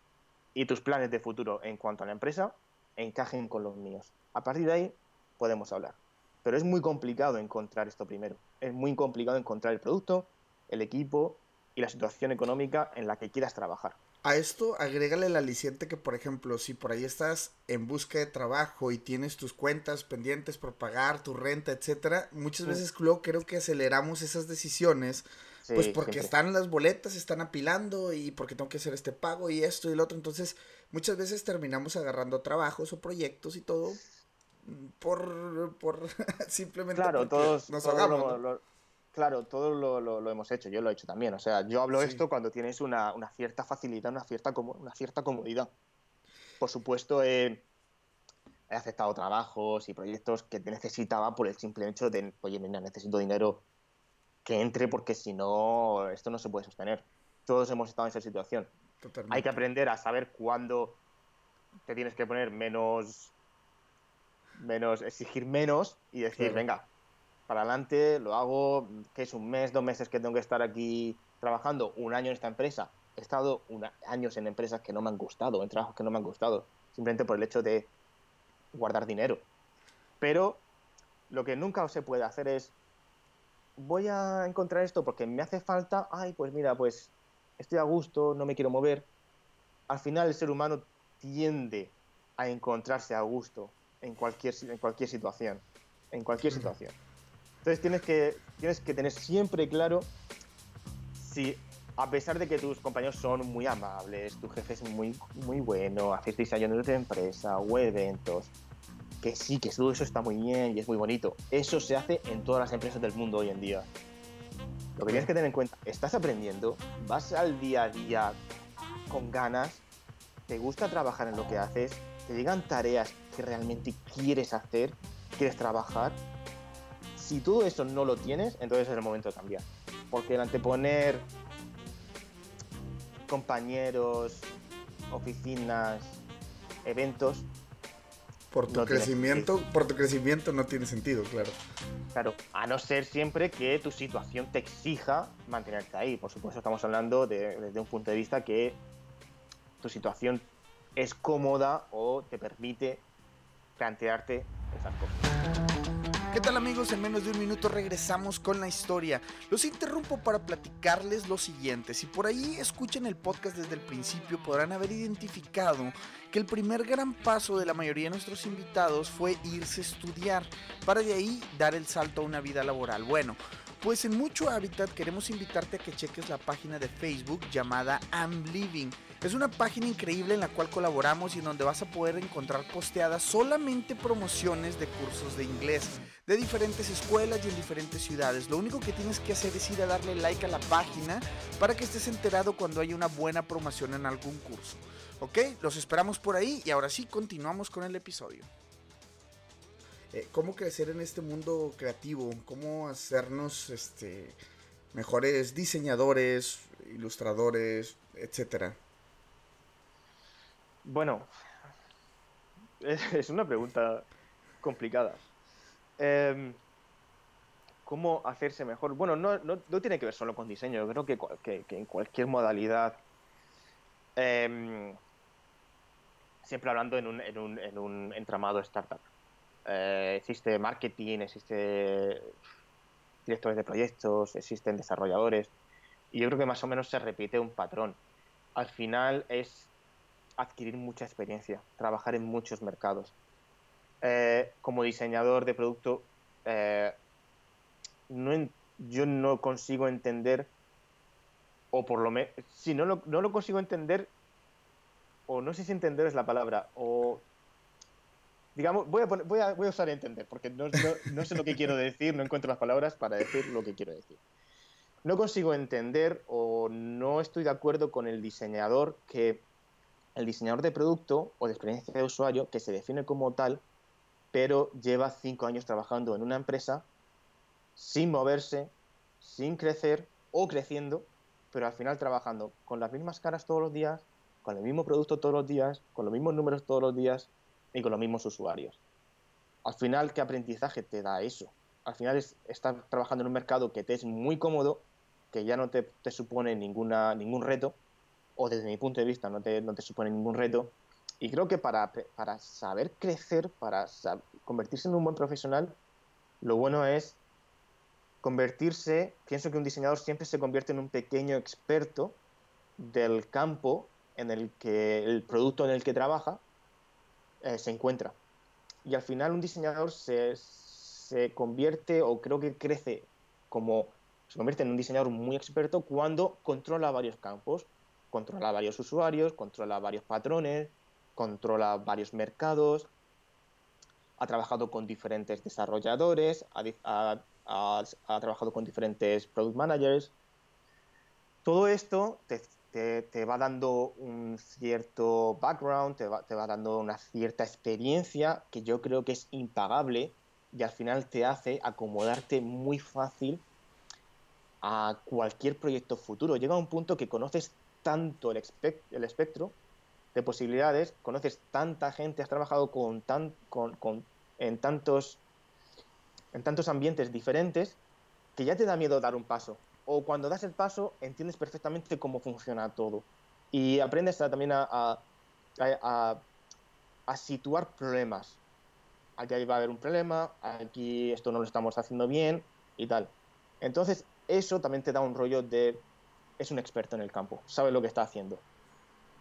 y tus planes de futuro en cuanto a la empresa encajen con los míos. A partir de ahí podemos hablar. Pero es muy complicado encontrar esto primero. Es muy complicado encontrar el producto, el equipo y la situación económica en la que quieras trabajar. A esto agrégale el aliciente que, por ejemplo, si por ahí estás en busca de trabajo y tienes tus cuentas pendientes por pagar, tu renta, etcétera, muchas veces luego creo que aceleramos esas decisiones pues porque están las boletas, están apilando y porque tengo que hacer este pago y esto y lo otro. Entonces, muchas veces terminamos agarrando trabajos o proyectos y todo por, por simplemente claro, todos, nos hagamos. claro, todos lo, hemos hecho, yo lo he hecho también. O sea, yo hablo esto cuando tienes una, cierta facilidad, una cierta, una cierta comodidad. Por supuesto, he aceptado trabajos y proyectos que necesitaba por el simple hecho de, oye, mira, necesito dinero que entre porque si no, esto no se puede sostener. Todos hemos estado en esa situación. Hay que aprender a saber cuándo te tienes que poner menos menos, exigir menos y decir, venga, para adelante, lo hago, que es un mes, dos meses que tengo que estar aquí trabajando, un año en esta empresa. He estado años en empresas que no me han gustado, en trabajos que no me han gustado, simplemente por el hecho de guardar dinero. Pero lo que nunca se puede hacer es, voy a encontrar esto porque me hace falta, ay, pues mira, pues estoy a gusto, no me quiero mover. Al final el ser humano tiende a encontrarse a gusto en cualquier, en cualquier situación. En cualquier situación. Entonces tienes que, tienes que tener siempre claro si, a pesar de que tus compañeros son muy amables, tu jefe es muy, muy bueno, hacéis años de empresa o eventos, que sí, que todo eso está muy bien y es muy bonito. Eso se hace en todas las empresas del mundo hoy en día. Lo que tienes que tener en cuenta, estás aprendiendo, vas al día a día con ganas, te gusta trabajar en lo que haces, te llegan tareas que realmente quieres hacer, quieres trabajar, si todo eso no lo tienes, entonces es el momento de cambiar. Porque el anteponer compañeros, oficinas, eventos. Por tu crecimiento, por tu crecimiento no tiene sentido, claro. Claro, a no ser siempre que tu situación te exija mantenerte ahí. Por supuesto, estamos hablando desde un punto de vista que tu situación es cómoda o te permite plantearte esas cosas. ¿Qué tal amigos? En menos de un minuto regresamos con la historia. Los interrumpo para platicarles lo siguiente. Si por ahí escuchan el podcast desde el principio podrán haber identificado que el primer gran paso de la mayoría de nuestros invitados fue irse a estudiar para de ahí dar el salto a una vida laboral. Bueno, pues en Mucho Hábitat queremos invitarte a que cheques la página de Facebook llamada I'm Living. Es una página increíble en la cual colaboramos y en donde vas a poder encontrar posteadas solamente promociones de cursos de inglés de diferentes escuelas y en diferentes ciudades. Lo único que tienes que hacer es ir a darle like a la página para que estés enterado cuando haya una buena promoción en algún curso. ¿Ok? Los esperamos por ahí y ahora sí continuamos con el episodio. Eh, cómo crecer en este mundo creativo, cómo hacernos este, mejores diseñadores, ilustradores, etcétera. Bueno, es una pregunta complicada. Em, ¿Cómo hacerse mejor? Bueno, no, tiene que ver solo con diseño, yo creo que, en cualquier modalidad, em, siempre hablando en un entramado startup, eh, existe marketing, existe directores de proyectos, existen desarrolladores. Y yo creo que más o menos se repite un patrón. Al final es adquirir mucha experiencia, trabajar en muchos mercados. Eh, como diseñador de producto, eh, no yo no consigo entender, o por lo menos, si no lo, no lo consigo entender, o no sé si entender es la palabra, o digamos, voy a, voy a, voy a usar entender, porque no, no, sé lo que quiero decir, no encuentro las palabras para decir lo que quiero decir. No consigo entender o no estoy de acuerdo con el diseñador que el diseñador de producto o de experiencia de usuario, que se define como tal, pero lleva cinco años trabajando en una empresa sin moverse, sin crecer o creciendo, pero al final trabajando con las mismas caras todos los días, con el mismo producto todos los días, con los mismos números todos los días, y con los mismos usuarios. Al final, ¿qué aprendizaje te da eso? Al final es estar trabajando en un mercado que te es muy cómodo, que ya no te, supone ningún reto, o desde mi punto de vista no te, no te supone ningún reto. Y creo que para, para saber crecer, para convertirse en un buen profesional, lo bueno es convertirse, pienso que un diseñador siempre se convierte en un pequeño experto del campo en el que el producto en el que trabaja eh, se encuentra. Y al final un diseñador se, se convierte o creo que crece como se convierte en un diseñador muy experto cuando controla varios campos, controla varios usuarios, controla varios patrones, controla varios mercados, ha trabajado con diferentes desarrolladores, ha, trabajado con diferentes product managers. Todo esto te, te, va dando un cierto background, te va, te va dando una cierta experiencia que yo creo que es impagable y al final te hace acomodarte muy fácil a cualquier proyecto futuro. Llega a un punto que conoces tanto el, espectro de posibilidades, conoces tanta gente, has trabajado con, en tantos, en tantos ambientes diferentes que ya te da miedo dar un paso. O cuando das el paso, entiendes perfectamente cómo funciona todo. Y aprendes también a, a, situar problemas. Aquí va a haber un problema, aquí esto no lo estamos haciendo bien y tal. Entonces, eso también te da un rollo de es un experto en el campo, sabe lo que está haciendo.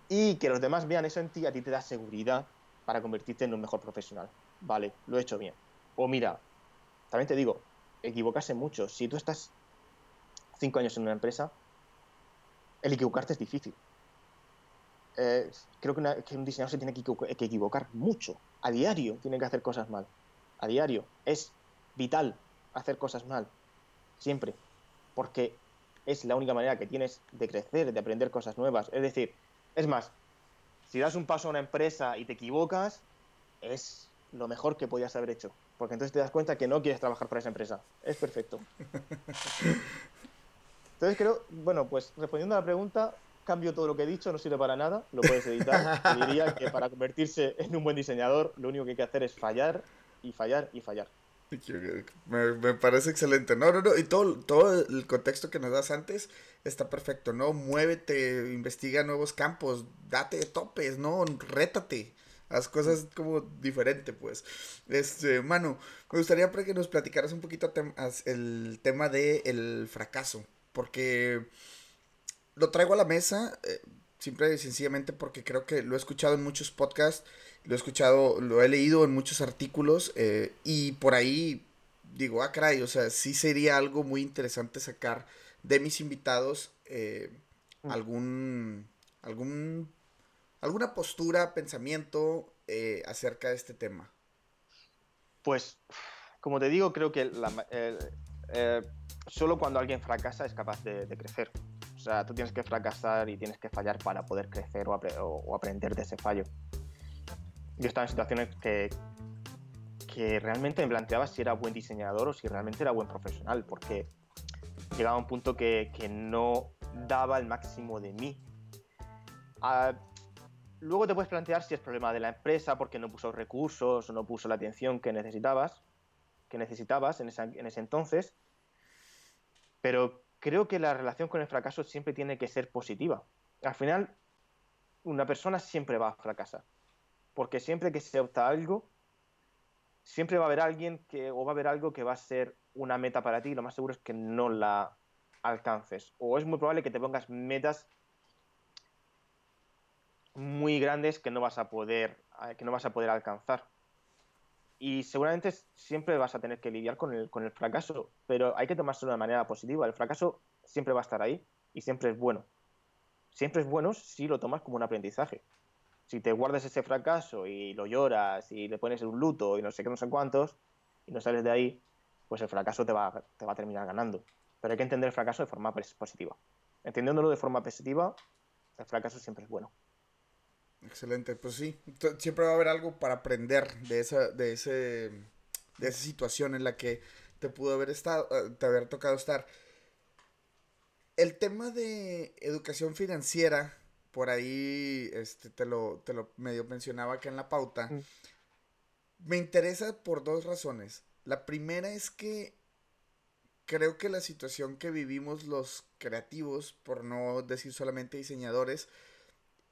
Y que los demás vean eso en ti, a ti te da seguridad para convertirte en un mejor profesional. Vale, lo he hecho bien. O mira, también te digo, equivocarse mucho. Si tú estás cinco años en una empresa, el equivocarte es difícil. Eh, creo que, un diseñador se tiene que, que equivocar mucho. A diario tiene que hacer cosas mal. A diario. Es vital hacer cosas mal. Siempre. Porque es la única manera que tienes de crecer, de aprender cosas nuevas. Es decir, es más, si das un paso a una empresa y te equivocas, es lo mejor que podías haber hecho. Porque entonces te das cuenta que no quieres trabajar para esa empresa. Es perfecto. Entonces creo, bueno, pues respondiendo a la pregunta, cambio todo lo que he dicho, no sirve para nada, lo puedes editar. Diría que para convertirse en un buen diseñador, lo único que hay que hacer es fallar y fallar y fallar. Me, parece excelente. No, no, no. Y todo, todo el contexto que nos das antes está perfecto, ¿no? Muévete, investiga nuevos campos, date topes, ¿no? Rétate. Haz cosas como diferente, pues. Este, Manu, me gustaría que nos platicaras un poquito el tema del el fracaso. Porque lo traigo a la mesa, eh, y sencillamente porque creo que lo he escuchado en muchos podcasts lo he escuchado, lo he leído en muchos artículos eh, y por ahí digo, ah, caray, o sea, sí sería algo muy interesante sacar de mis invitados eh, mm. algún, algún, alguna postura, pensamiento eh, acerca de este tema. Pues, como te digo, creo que solo cuando alguien fracasa es capaz de, crecer. O sea, tú tienes que fracasar y tienes que fallar para poder crecer o aprender de ese fallo yo estaba en situaciones que, que realmente me planteaba si era buen diseñador o si realmente era buen profesional, porque llegaba a un punto que, que no daba el máximo de mí. Ah, luego te puedes plantear si es problema de la empresa porque no puso recursos no puso la atención que necesitabas, que necesitabas en, en ese entonces, pero creo que la relación con el fracaso siempre tiene que ser positiva. Al final, una persona siempre va a fracasar porque siempre que se opta algo, siempre va a haber alguien que, o va a haber algo que va a ser una meta para ti, lo más seguro es que no la alcances. O es muy probable que te pongas metas muy grandes que no vas a poder, que no vas a poder alcanzar. Y seguramente siempre vas a tener que lidiar con el, con el fracaso, pero hay que tomárselo de manera positiva. El fracaso siempre va a estar ahí y siempre es bueno. Siempre es bueno si lo tomas como un aprendizaje si te guardas ese fracaso y lo lloras y le pones un luto y no sé qué, no sé cuántos, y no sales de ahí, pues el fracaso te va, te va a terminar ganando. Pero hay que entender el fracaso de forma positiva. Entendiéndolo de forma positiva, el fracaso siempre es bueno. Excelente, pues sí, siempre va a haber algo para aprender de esa, de ese, de esa situación en la que te pudo haber estado, eh, te haber tocado estar. El tema de educación financiera por ahí este, te, lo, te lo medio mencionaba acá en la pauta. Mm. Me interesa por dos razones. La primera es que creo que la situación que vivimos los creativos, por no decir solamente diseñadores,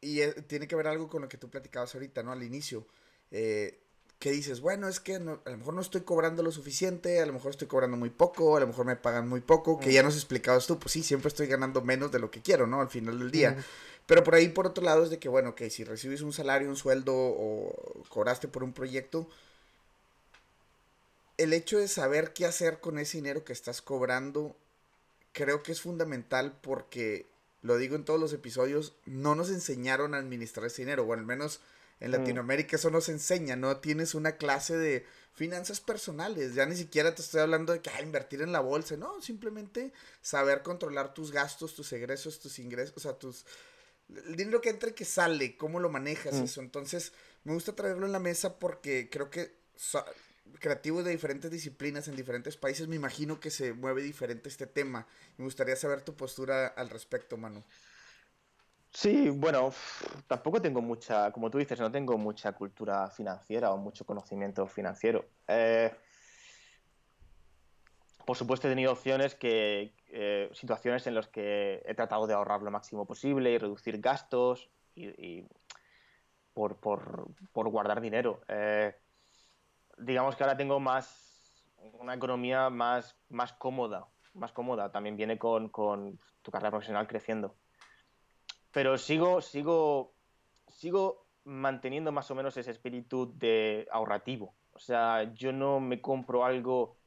y eh, tiene que ver algo con lo que tú platicabas ahorita, ¿no? Al inicio. Eh, que dices, bueno, es que a lo mejor no estoy cobrando lo suficiente, a lo mejor estoy cobrando muy poco, a lo mejor me pagan muy poco, que ya nos explicabas tú, pues sí, siempre estoy ganando menos de lo que quiero, ¿no? Al final del día. Pero por ahí, por otro lado, es de que, bueno, que si recibes un salario, un sueldo o cobraste por un proyecto, el hecho de saber qué hacer con ese dinero que estás cobrando, creo que es fundamental porque, lo digo en todos los episodios, no nos enseñaron a administrar ese dinero, o al menos en mm. Latinoamérica eso nos enseña, no tienes una clase de finanzas personales, ya ni siquiera te estoy hablando de que ah, invertir en la bolsa, no, simplemente saber controlar tus gastos, tus egresos, tus ingresos, o sea, tus el dinero que entra y que sale, cómo lo manejas mm. eso. Entonces, me gusta traerlo en la mesa porque creo que creativos de diferentes disciplinas en diferentes países, me imagino que se mueve diferente este tema. Me gustaría saber tu postura al respecto, Manu. Sí, bueno, tampoco tengo mucha, como tú dices, no tengo mucha cultura financiera o mucho conocimiento financiero. Eh, por supuesto, he tenido opciones que, eh, situaciones en las que he tratado de ahorrar lo máximo posible y reducir gastos y, por, guardar dinero. Eh, digamos que ahora tengo más una economía más, más cómoda, más cómoda. También viene con, con tu carrera profesional creciendo pero sigo, sigo, sigo manteniendo más o menos ese espíritu de ahorrativo. O sea, yo no me compro algo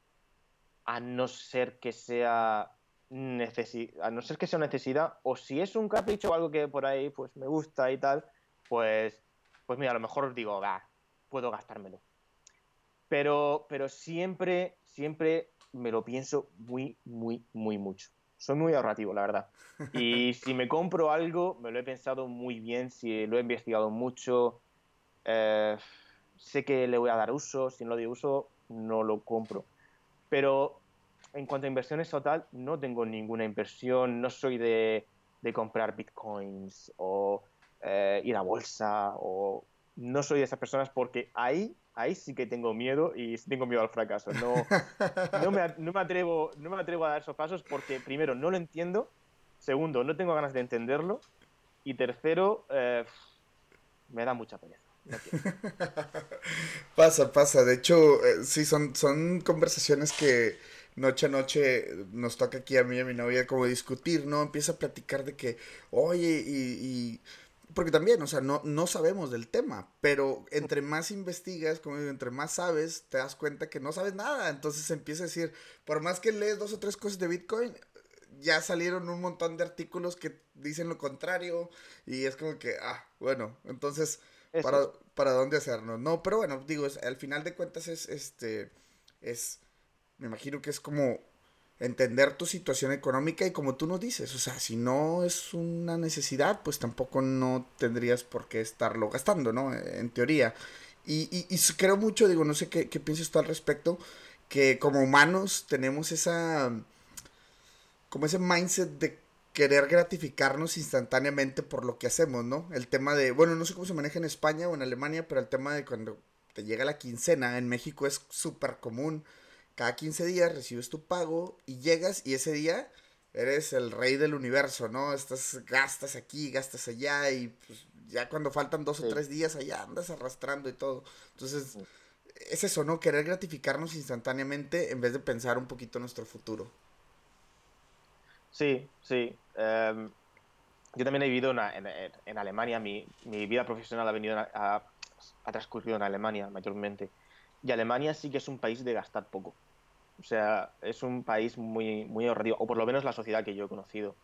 a no ser que sea necesidad, a no ser que sea necesidad, o si es un capricho o algo que por ahí pues me gusta y tal, pues, pues mira, a lo mejor digo, va, puedo gastármelo. Pero, pero siempre, siempre me lo pienso muy, muy, muy mucho soy muy ahorrativo, la verdad. Y si me compro algo, me lo he pensado muy bien, si lo he investigado mucho, eh, sé que le voy a dar uso, si no le doy uso, no lo compro. Pero en cuanto a inversiones total, no tengo ninguna inversión, no soy de, comprar bitcoins o eh, ir a bolsa o no soy de esas personas porque ahí ahí sí que tengo miedo y tengo miedo al fracaso. No, no, me, no, me, atrevo, no me atrevo a dar esos pasos porque, primero, no lo entiendo. Segundo, no tengo ganas de entenderlo. Y tercero, eh, me da mucha pereza. pasa, pasa. De hecho, eh, sí, son, son conversaciones que noche a noche nos toca aquí a mí y a mi novia como discutir, ¿no? Empieza a platicar de que, oye, y porque también, o sea, no, no sabemos del tema, pero entre más investigas, como digo, entre más sabes, te das cuenta que no sabes nada. Entonces empieza a decir, por más que lees dos o tres cosas de Bitcoin, ya salieron un montón de artículos que dicen lo contrario y es como que, ah, bueno, entonces, ¿para, ¿para dónde hacernos? No, pero bueno, digo, al final de cuentas es, este, es, me imagino que es como entender tu situación económica y como tú nos dices, o sea, si no es una necesidad, pues tampoco no tendrías por qué estarlo gastando, ¿no? En teoría. Y, creo mucho, digo, no sé qué, qué piensas tú al respecto, que como humanos tenemos esa, como ese mindset de querer gratificarnos instantáneamente por lo que hacemos, ¿no? El tema de, bueno, no sé cómo se maneja en España o en Alemania, pero el tema de cuando te llega la quincena en México es súper común cada 15 días recibes tu pago y llegas y ese día eres el rey del universo, ¿no? Estás, gastas aquí, gastas allá y pues ya cuando faltan dos o tres días allá andas arrastrando y todo. Entonces, es eso, ¿no? Querer gratificarnos instantáneamente en vez de pensar un poquito en nuestro futuro. Sí, sí. Em, yo también he vivido en, Alemania, mi, vida profesional ha, venido ha transcurrido en Alemania mayormente. Y Alemania sí que es un país de gastar poco. O sea, es un país muy, muy ahorrativo, o por lo menos la sociedad que yo he conocido.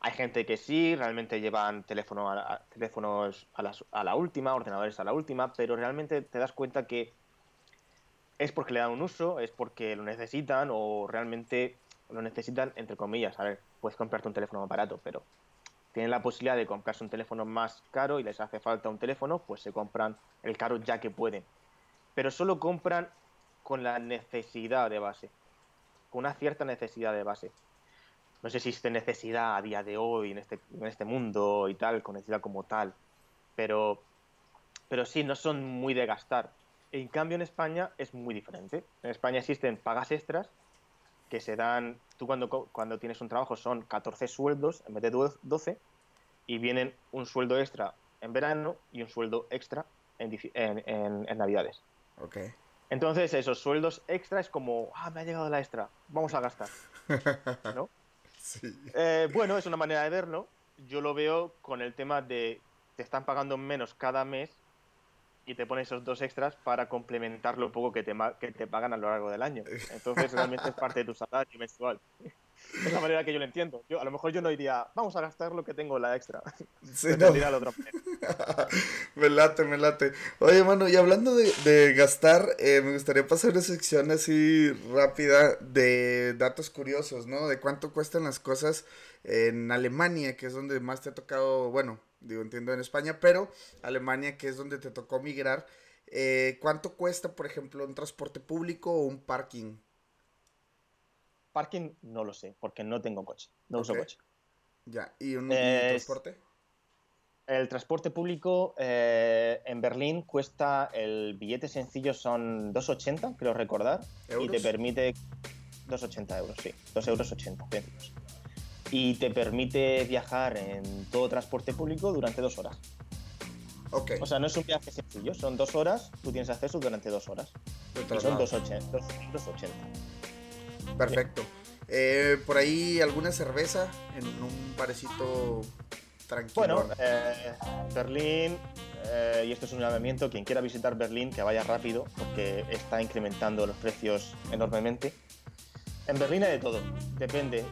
Hay gente que sí, realmente llevan teléfono a, teléfonos a, a la última, ordenadores a la última, pero realmente te das cuenta que es porque le dan un uso, es porque lo necesitan o realmente lo necesitan entre comillas. A ver, puedes comprarte un teléfono más barato, pero tienen la posibilidad de comprarse un teléfono más caro y les hace falta un teléfono, pues se compran el caro ya que pueden. Pero solo compran con la necesidad de base, con una cierta necesidad de base. No sé si existe necesidad a día de hoy en este, en este mundo y tal, con necesidad como tal, pero, pero sí, no son muy de gastar. En cambio, en España es muy diferente. En España existen pagas extras que se dan, tú cuando, cuando tienes un trabajo son 14 sueldos en vez de 12 y vienen un sueldo extra en verano y un sueldo extra en, en, en Navidades. Okay. Entonces, esos sueldos extra es como, ah, me ha llegado la extra, vamos a gastar. ¿No? Sí. Eh, bueno, es una manera de verlo. Yo lo veo con el tema de te están pagando menos cada mes y te pones esos dos extras para complementar lo poco que te, que te pagan a lo largo del año. Entonces, realmente es parte de tu salario mensual. Es la manera que yo lo entiendo. Yo, a lo mejor yo no diría, vamos a gastar lo que tengo la extra. Sí, no. me late, me late. Oye, mano, y hablando de, gastar, eh, me gustaría pasar una sección así rápida de datos curiosos, ¿no? De cuánto cuestan las cosas en Alemania, que es donde más te ha tocado, bueno, digo, entiendo en España, pero Alemania, que es donde te tocó migrar. Eh, ¿Cuánto cuesta, por ejemplo, un transporte público o un parking? Parking no lo sé, porque no tengo coche, no uso coche. Ya, ¿y un, eh, transporte? El transporte público eh, en Berlín cuesta, el billete sencillo son 2,80, creo recordar, y te permite 2,80 euros, sí, 2,80 euros Y te permite viajar en todo transporte público durante dos horas. Okay. O sea, no es un viaje sencillo, son dos horas, tú tienes acceso durante dos horas. Y son 2,80. Perfecto. Eh, por ahí alguna cerveza en un parecito tranquilo. Bueno, eh, Berlín, eh, y esto es un llamamiento, quien quiera visitar Berlín, que vaya rápido, porque está incrementando los precios enormemente. En Berlín hay de todo, depende.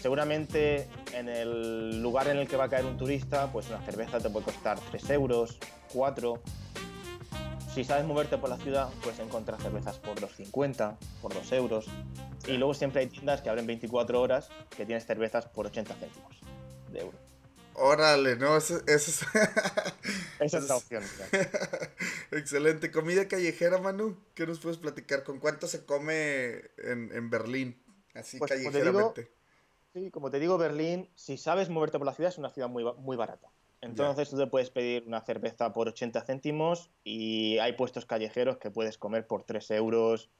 seguramente en el lugar en el que va a caer un turista, pues una cerveza te puede costar 3 euros, 4. Si sabes moverte por la ciudad, puedes encontrar cervezas por 2,50, por 2 euros. Y luego siempre hay tiendas que abren 24 horas que tienes cervezas por 80 céntimos de euro. Órale, no, eso, es... Esa es la opción. Excelente. Comida callejera, Manu. ¿Qué nos puedes platicar? ¿Con cuánto se come en, Berlín? Así pues, callejeramente. sí, como te digo, Berlín, si sabes moverte por la ciudad, es una ciudad muy, muy barata. Entonces tú te puedes pedir una cerveza por 80 céntimos y hay puestos callejeros que puedes comer por 3 euros,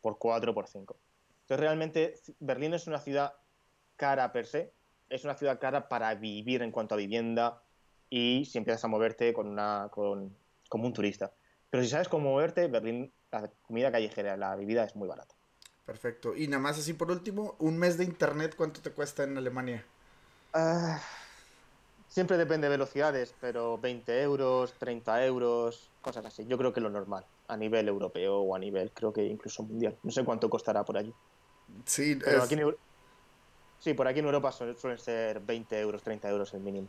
por 4, por 5. Entonces realmente Berlín es una ciudad cara per se, es una ciudad cara para vivir en cuanto a vivienda y si empiezas a moverte con una, con, como un turista. Pero si sabes cómo moverte, Berlín, la comida callejera, la bebida es muy barata. Perfecto. Y nada más así por último, un mes de internet, ¿cuánto te cuesta en Alemania? Ah, siempre depende de velocidades, pero 20 euros, 30 euros, cosas así. Yo creo que lo normal, a nivel europeo o a nivel, creo que incluso mundial. No sé cuánto costará por allí. Sí, pero aquí en, Sí, por aquí en Europa suelen ser 20 euros, 30 euros el mínimo.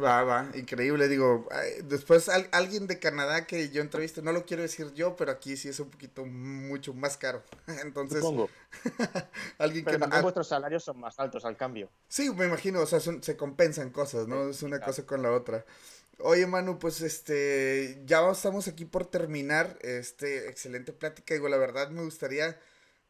Va, va, increíble. Digo, después alguien de Canadá que yo entrevisté, no lo quiero decir yo, pero aquí sí es un poquito mucho más caro. Entonces, Supongo. alguien pero que también vuestros salarios son más altos al cambio. Sí, me imagino, o sea, se compensan cosas, ¿no? Es una cosa con la otra. Oye, Manu, pues este, ya estamos aquí por terminar. Este, excelente plática. Digo, la verdad me gustaría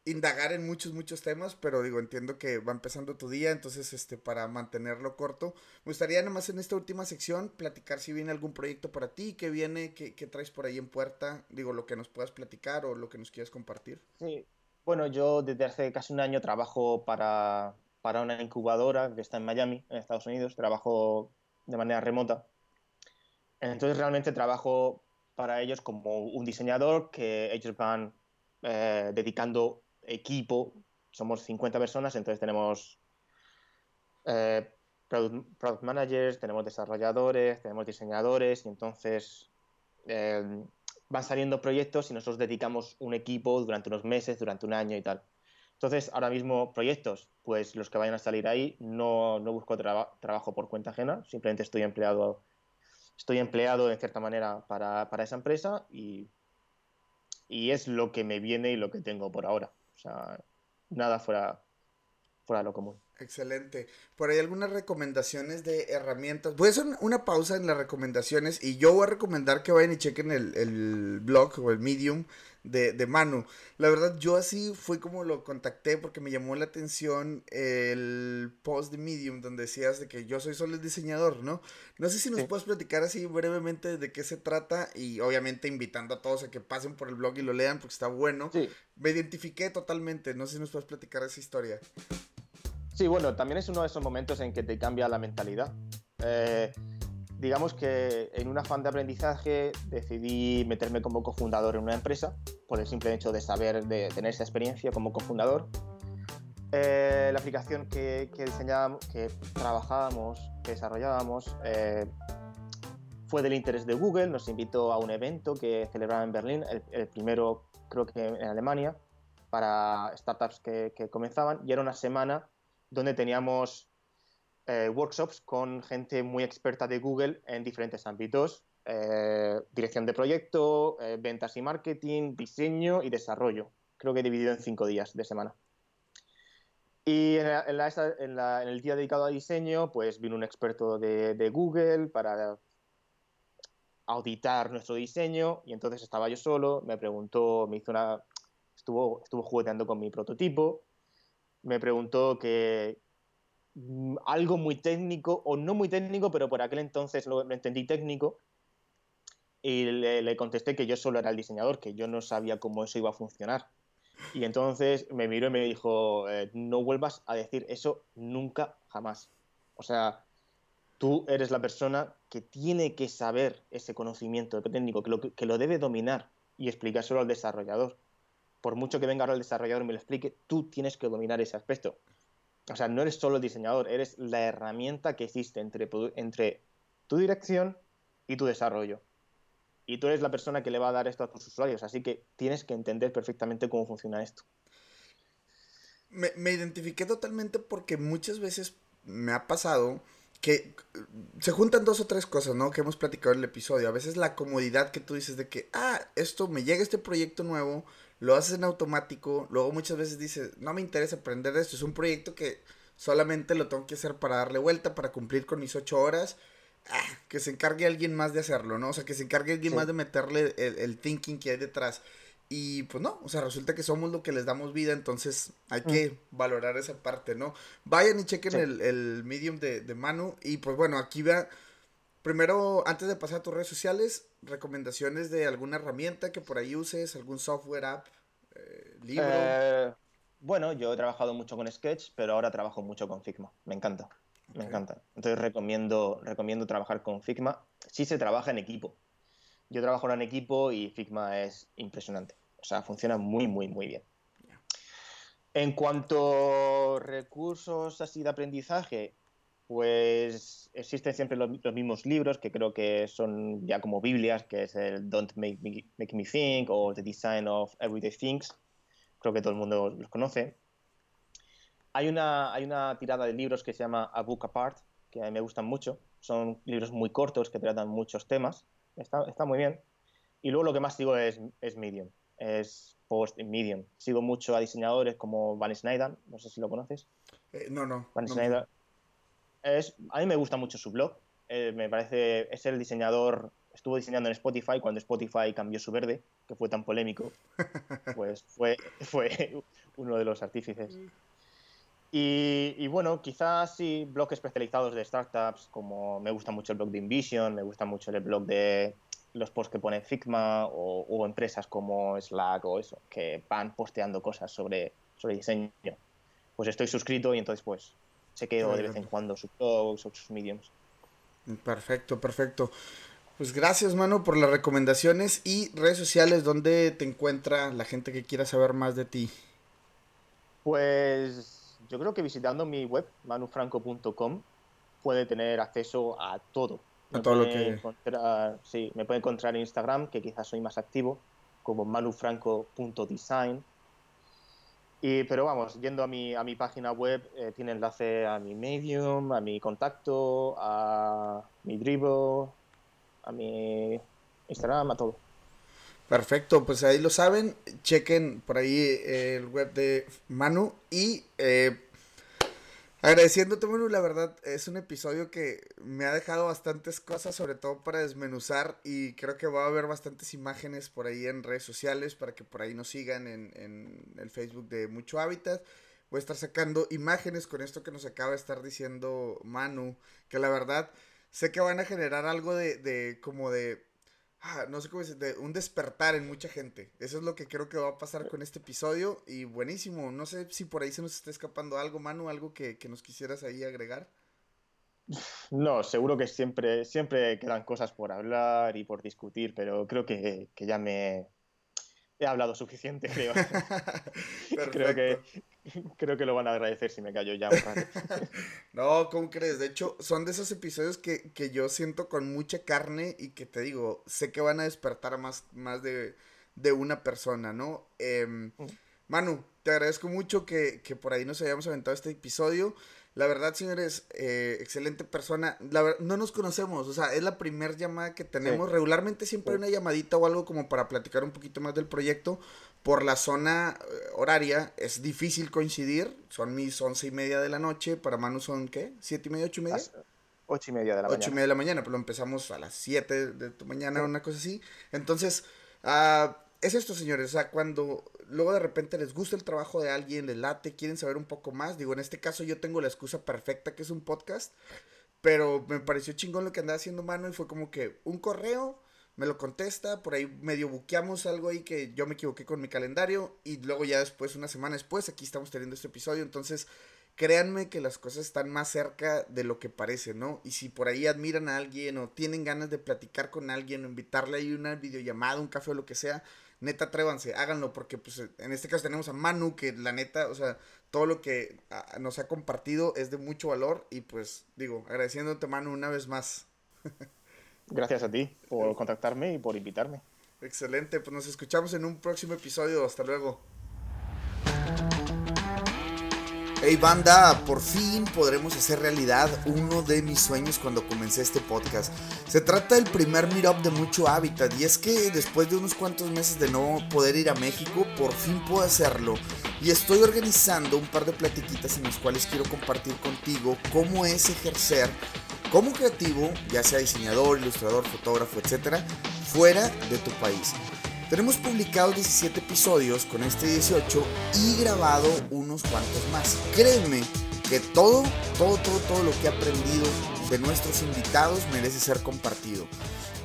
indagar en muchos, muchos temas, pero digo, entiendo que va empezando tu día, entonces, este, para mantenerlo corto, me gustaría nomás en esta última sección platicar si viene algún proyecto para ti, que viene, que, traes por ahí en puerta, digo, lo que nos puedas platicar o lo que nos quieras compartir. Sí, bueno, yo desde hace casi un año trabajo para, para una incubadora que está en Miami, en Estados Unidos, trabajo de manera remota. Entonces realmente trabajo para ellos como un diseñador que ellos van eh, dedicando equipo, somos 50 personas, entonces tenemos eh, product, managers, tenemos desarrolladores, tenemos diseñadores, y entonces eh, van saliendo proyectos y nosotros dedicamos un equipo durante unos meses, durante un año y tal. Entonces, ahora mismo proyectos, pues los que vayan a salir ahí, no, no busco trabajo por cuenta ajena, simplemente estoy empleado, estoy empleado en cierta manera para, para esa empresa y, y es lo que me viene y lo que tengo por ahora. Sea, nada fuera, fuera lo común. Excelente. Por ahí algunas recomendaciones de herramientas. Voy a hacer una pausa en las recomendaciones y yo voy a recomendar que vayan y chequen el, el blog o el medium de, de, Manu. La verdad, yo así fue como lo contacté porque me llamó la atención el post de Medium donde decías de que yo soy solo el diseñador, ¿no? No sé si nos puedes platicar así brevemente de qué se trata y obviamente invitando a todos a que pasen por el blog y lo lean porque está bueno. Me identifiqué totalmente, no sé si nos puedes platicar esa historia. Sí, bueno, también es uno de esos momentos en que te cambia la mentalidad. Eh, digamos que en un afán de aprendizaje decidí meterme como cofundador en una empresa por el simple hecho de saber, de tener esa experiencia como cofundador. Eh, la aplicación que, que, diseñábamos, que trabajábamos, que desarrollábamos, eh, fue del interés de Google, nos invitó a un evento que celebraba en Berlín, el, primero creo que en Alemania, para startups que, que comenzaban, y era una semana donde teníamos eh, workshops con gente muy experta de Google en diferentes ámbitos, eh, dirección de proyecto, eh, ventas y marketing, diseño y desarrollo. Creo que dividido en cinco días de semana. Y en, el día dedicado a diseño, pues vino un experto de, Google para auditar nuestro diseño y entonces estaba yo solo, me preguntó, me hizo una, estuvo, estuvo jugueteando con mi prototipo, me preguntó mm, algo muy técnico, o no muy técnico, pero por aquel entonces lo, entendí técnico, y le, contesté que yo solo era el diseñador, que yo no sabía cómo eso iba a funcionar. Y entonces me miró y me dijo, eh, no vuelvas a decir eso nunca, jamás. O sea, tú eres la persona que tiene que saber ese conocimiento técnico, que lo, que lo debe dominar y explicárselo al desarrollador. Por mucho que venga ahora el desarrollador y me lo explique, tú tienes que dominar ese aspecto. O sea, no eres solo el diseñador, eres la herramienta que existe entre, entre tu dirección y tu desarrollo. Y tú eres la persona que le va a dar esto a tus usuarios, así que tienes que entender perfectamente cómo funciona esto. Me, me identifiqué totalmente porque muchas veces me ha pasado que se juntan dos o tres cosas, ¿no? Que hemos platicado en el episodio. A veces la comodidad que tú dices de que, ah, esto me llega este proyecto nuevo, lo haces en automático, luego muchas veces dices, no me interesa aprender esto, es un proyecto que solamente lo tengo que hacer para darle vuelta, para cumplir con mis ocho horas. Ah, que se encargue alguien más de hacerlo, ¿no? O sea, que se encargue alguien más de meterle el, el thinking que hay detrás. Y pues no, o sea, resulta que somos lo que les damos vida, entonces hay que mm. valorar esa parte, ¿no? Vayan y chequen el, medium de, Manu. Y pues bueno, aquí va. Primero, antes de pasar a tus redes sociales, recomendaciones de alguna herramienta que por ahí uses, algún software, app, eh, libro. Eh, bueno, yo he trabajado mucho con Sketch, pero ahora trabajo mucho con Figma. Me encanta, me encanta. Entonces recomiendo, recomiendo trabajar con Figma si se trabaja en equipo. Yo trabajo en equipo y Figma es impresionante. O sea, funciona muy, muy, muy bien. En cuanto a recursos así de aprendizaje, pues existen siempre los, mismos libros que creo que son ya como Biblias, que es el Don't Make Me, Make Me Think o The Design of Everyday Things. Creo que todo el mundo los conoce. Hay una, hay una tirada de libros que se llama A Book Apart, que a mí me gustan mucho. Son libros muy cortos que tratan muchos temas. Está, está muy bien. Y luego lo que más sigo es, es Medium es post en Medium. Sigo mucho a diseñadores como Van Snyder, no sé si lo conoces. Eh, no, no. Van Snyder. Es, a mí me gusta mucho su blog. Eh, me parece, es el diseñador, estuvo diseñando en Spotify cuando Spotify cambió su verde, que fue tan polémico. Pues fue, fue uno de los artífices. Y, y, bueno, quizás sí, blogs especializados de startups, como me gusta mucho el blog de Invision, me gusta mucho el blog de los posts que pone Figma o, empresas como Slack o eso, que van posteando cosas sobre, sobre diseño. Pues estoy suscrito y entonces pues chequeo de vez en cuando sus blogs o sus mediums. Perfecto, perfecto. Pues gracias, mano, por las recomendaciones y redes sociales donde te encuentra la gente que quiera saber más de ti. Pues yo creo que visitando mi web, manufranco.com, puede tener acceso a todo me todo Encontrar, sí, me puede encontrar en Instagram, que quizás soy más activo, como manufranco.design. Y, pero vamos, yendo a mi, a mi página web, eh, tiene enlace a mi Medium, a mi contacto, a mi Dribble, a mi Instagram, a todo. Perfecto, pues ahí lo saben, chequen por ahí el web de Manu y eh, Agradeciéndote, Manu, la verdad es un episodio que me ha dejado bastantes cosas, sobre todo para desmenuzar y creo que va a haber bastantes imágenes por ahí en redes sociales para que por ahí nos sigan en, el Facebook de Mucho Hábitat. Voy a estar sacando imágenes con esto que nos acaba de estar diciendo Manu, que la verdad sé que van a generar algo de, de como de Ah, no sé cómo decir, de un despertar en mucha gente. Eso es lo que creo que va a pasar con este episodio y buenísimo. No sé si por ahí se nos está escapando algo, Manu, algo que, nos quisieras ahí agregar. No, seguro que siempre, siempre quedan cosas por hablar y por discutir, pero creo que, que ya me, he hablado suficiente, creo. creo, que, creo que lo van a agradecer si me callo ya un rato. no, ¿cómo crees? De hecho, son de esos episodios que, yo siento con mucha carne y que te digo, sé que van a despertar más, más de, una persona, ¿no? Em, mm. Manu, te agradezco mucho que, que por ahí nos hayamos aventado este episodio. La verdad, señores, eh, excelente persona. La no nos conocemos, o sea, es la primera llamada que tenemos. Regularmente siempre hay una llamadita o algo como para platicar un poquito más del proyecto. Por la zona eh, horaria es difícil coincidir. Son mis once y media de la noche. Para Manu son, ¿qué? ¿Siete y media, ocho y media? ocho y media de la mañana. Ocho y media de la mañana, pero lo empezamos a las siete de tu mañana, una cosa así. Entonces, uh, es esto, señores. O sea, cuando luego de repente les gusta el trabajo de alguien, les late, quieren saber un poco más. Digo, en este caso yo tengo la excusa perfecta que es un podcast, pero me pareció chingón lo que andaba haciendo mano y fue como que un correo, me lo contesta, por ahí medio buqueamos algo ahí que yo me equivoqué con mi calendario y luego ya después, una semana después, aquí estamos teniendo este episodio, entonces créanme que las cosas están más cerca de lo que parece, ¿no? Y si por ahí admiran a alguien o tienen ganas de platicar con alguien o invitarle ahí una videollamada, un café o lo que sea, neta atrévanse, háganlo, porque pues en este caso tenemos a Manu, que la neta, o sea, todo lo que nos ha compartido es de mucho valor y pues digo, agradeciéndote Manu una vez más. Gracias a ti por contactarme y por invitarme. Excelente, pues nos escuchamos en un próximo episodio, hasta luego. Hey banda, por fin podremos hacer realidad uno de mis sueños cuando comencé este podcast. Se trata del primer meetup de mucho hábitat y es que después de unos cuantos meses de no poder ir a México, por fin puedo hacerlo. Y estoy organizando un par de platiquitas en las cuales quiero compartir contigo cómo es ejercer como creativo, ya sea diseñador, ilustrador, fotógrafo, etcétera, fuera de tu país. Tenemos publicados 17 episodios con este 18 y grabado unos cuantos más. Créeme que todo, todo, todo, todo lo que he aprendido de nuestros invitados merece ser compartido.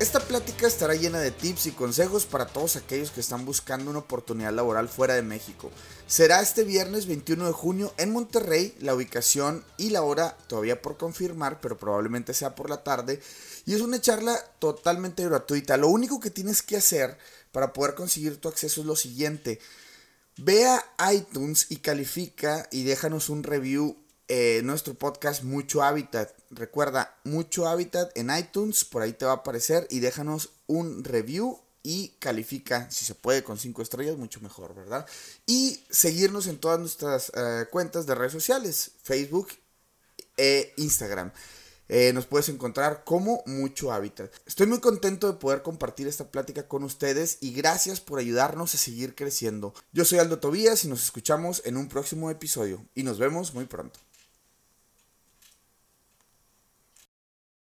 Esta plática estará llena de tips y consejos para todos aquellos que están buscando una oportunidad laboral fuera de México. Será este viernes 21 de junio en Monterrey, la ubicación y la hora todavía por confirmar, pero probablemente sea por la tarde. Y es una charla totalmente gratuita. Lo único que tienes que hacer para poder conseguir tu acceso es lo siguiente. Ve a iTunes y califica y déjanos un review en nuestro podcast Mucho Hábitat. Recuerda, Mucho Hábitat en iTunes, por ahí te va a aparecer y déjanos un review y califica, si se puede, con 5 estrellas, mucho mejor, ¿verdad? Y seguirnos en todas nuestras eh, cuentas de redes sociales, Facebook e Instagram. Eh, nos puedes encontrar como mucho hábitat. Estoy muy contento de poder compartir esta plática con ustedes y gracias por ayudarnos a seguir creciendo. Yo soy Aldo Tobías y nos escuchamos en un próximo episodio y nos vemos muy pronto.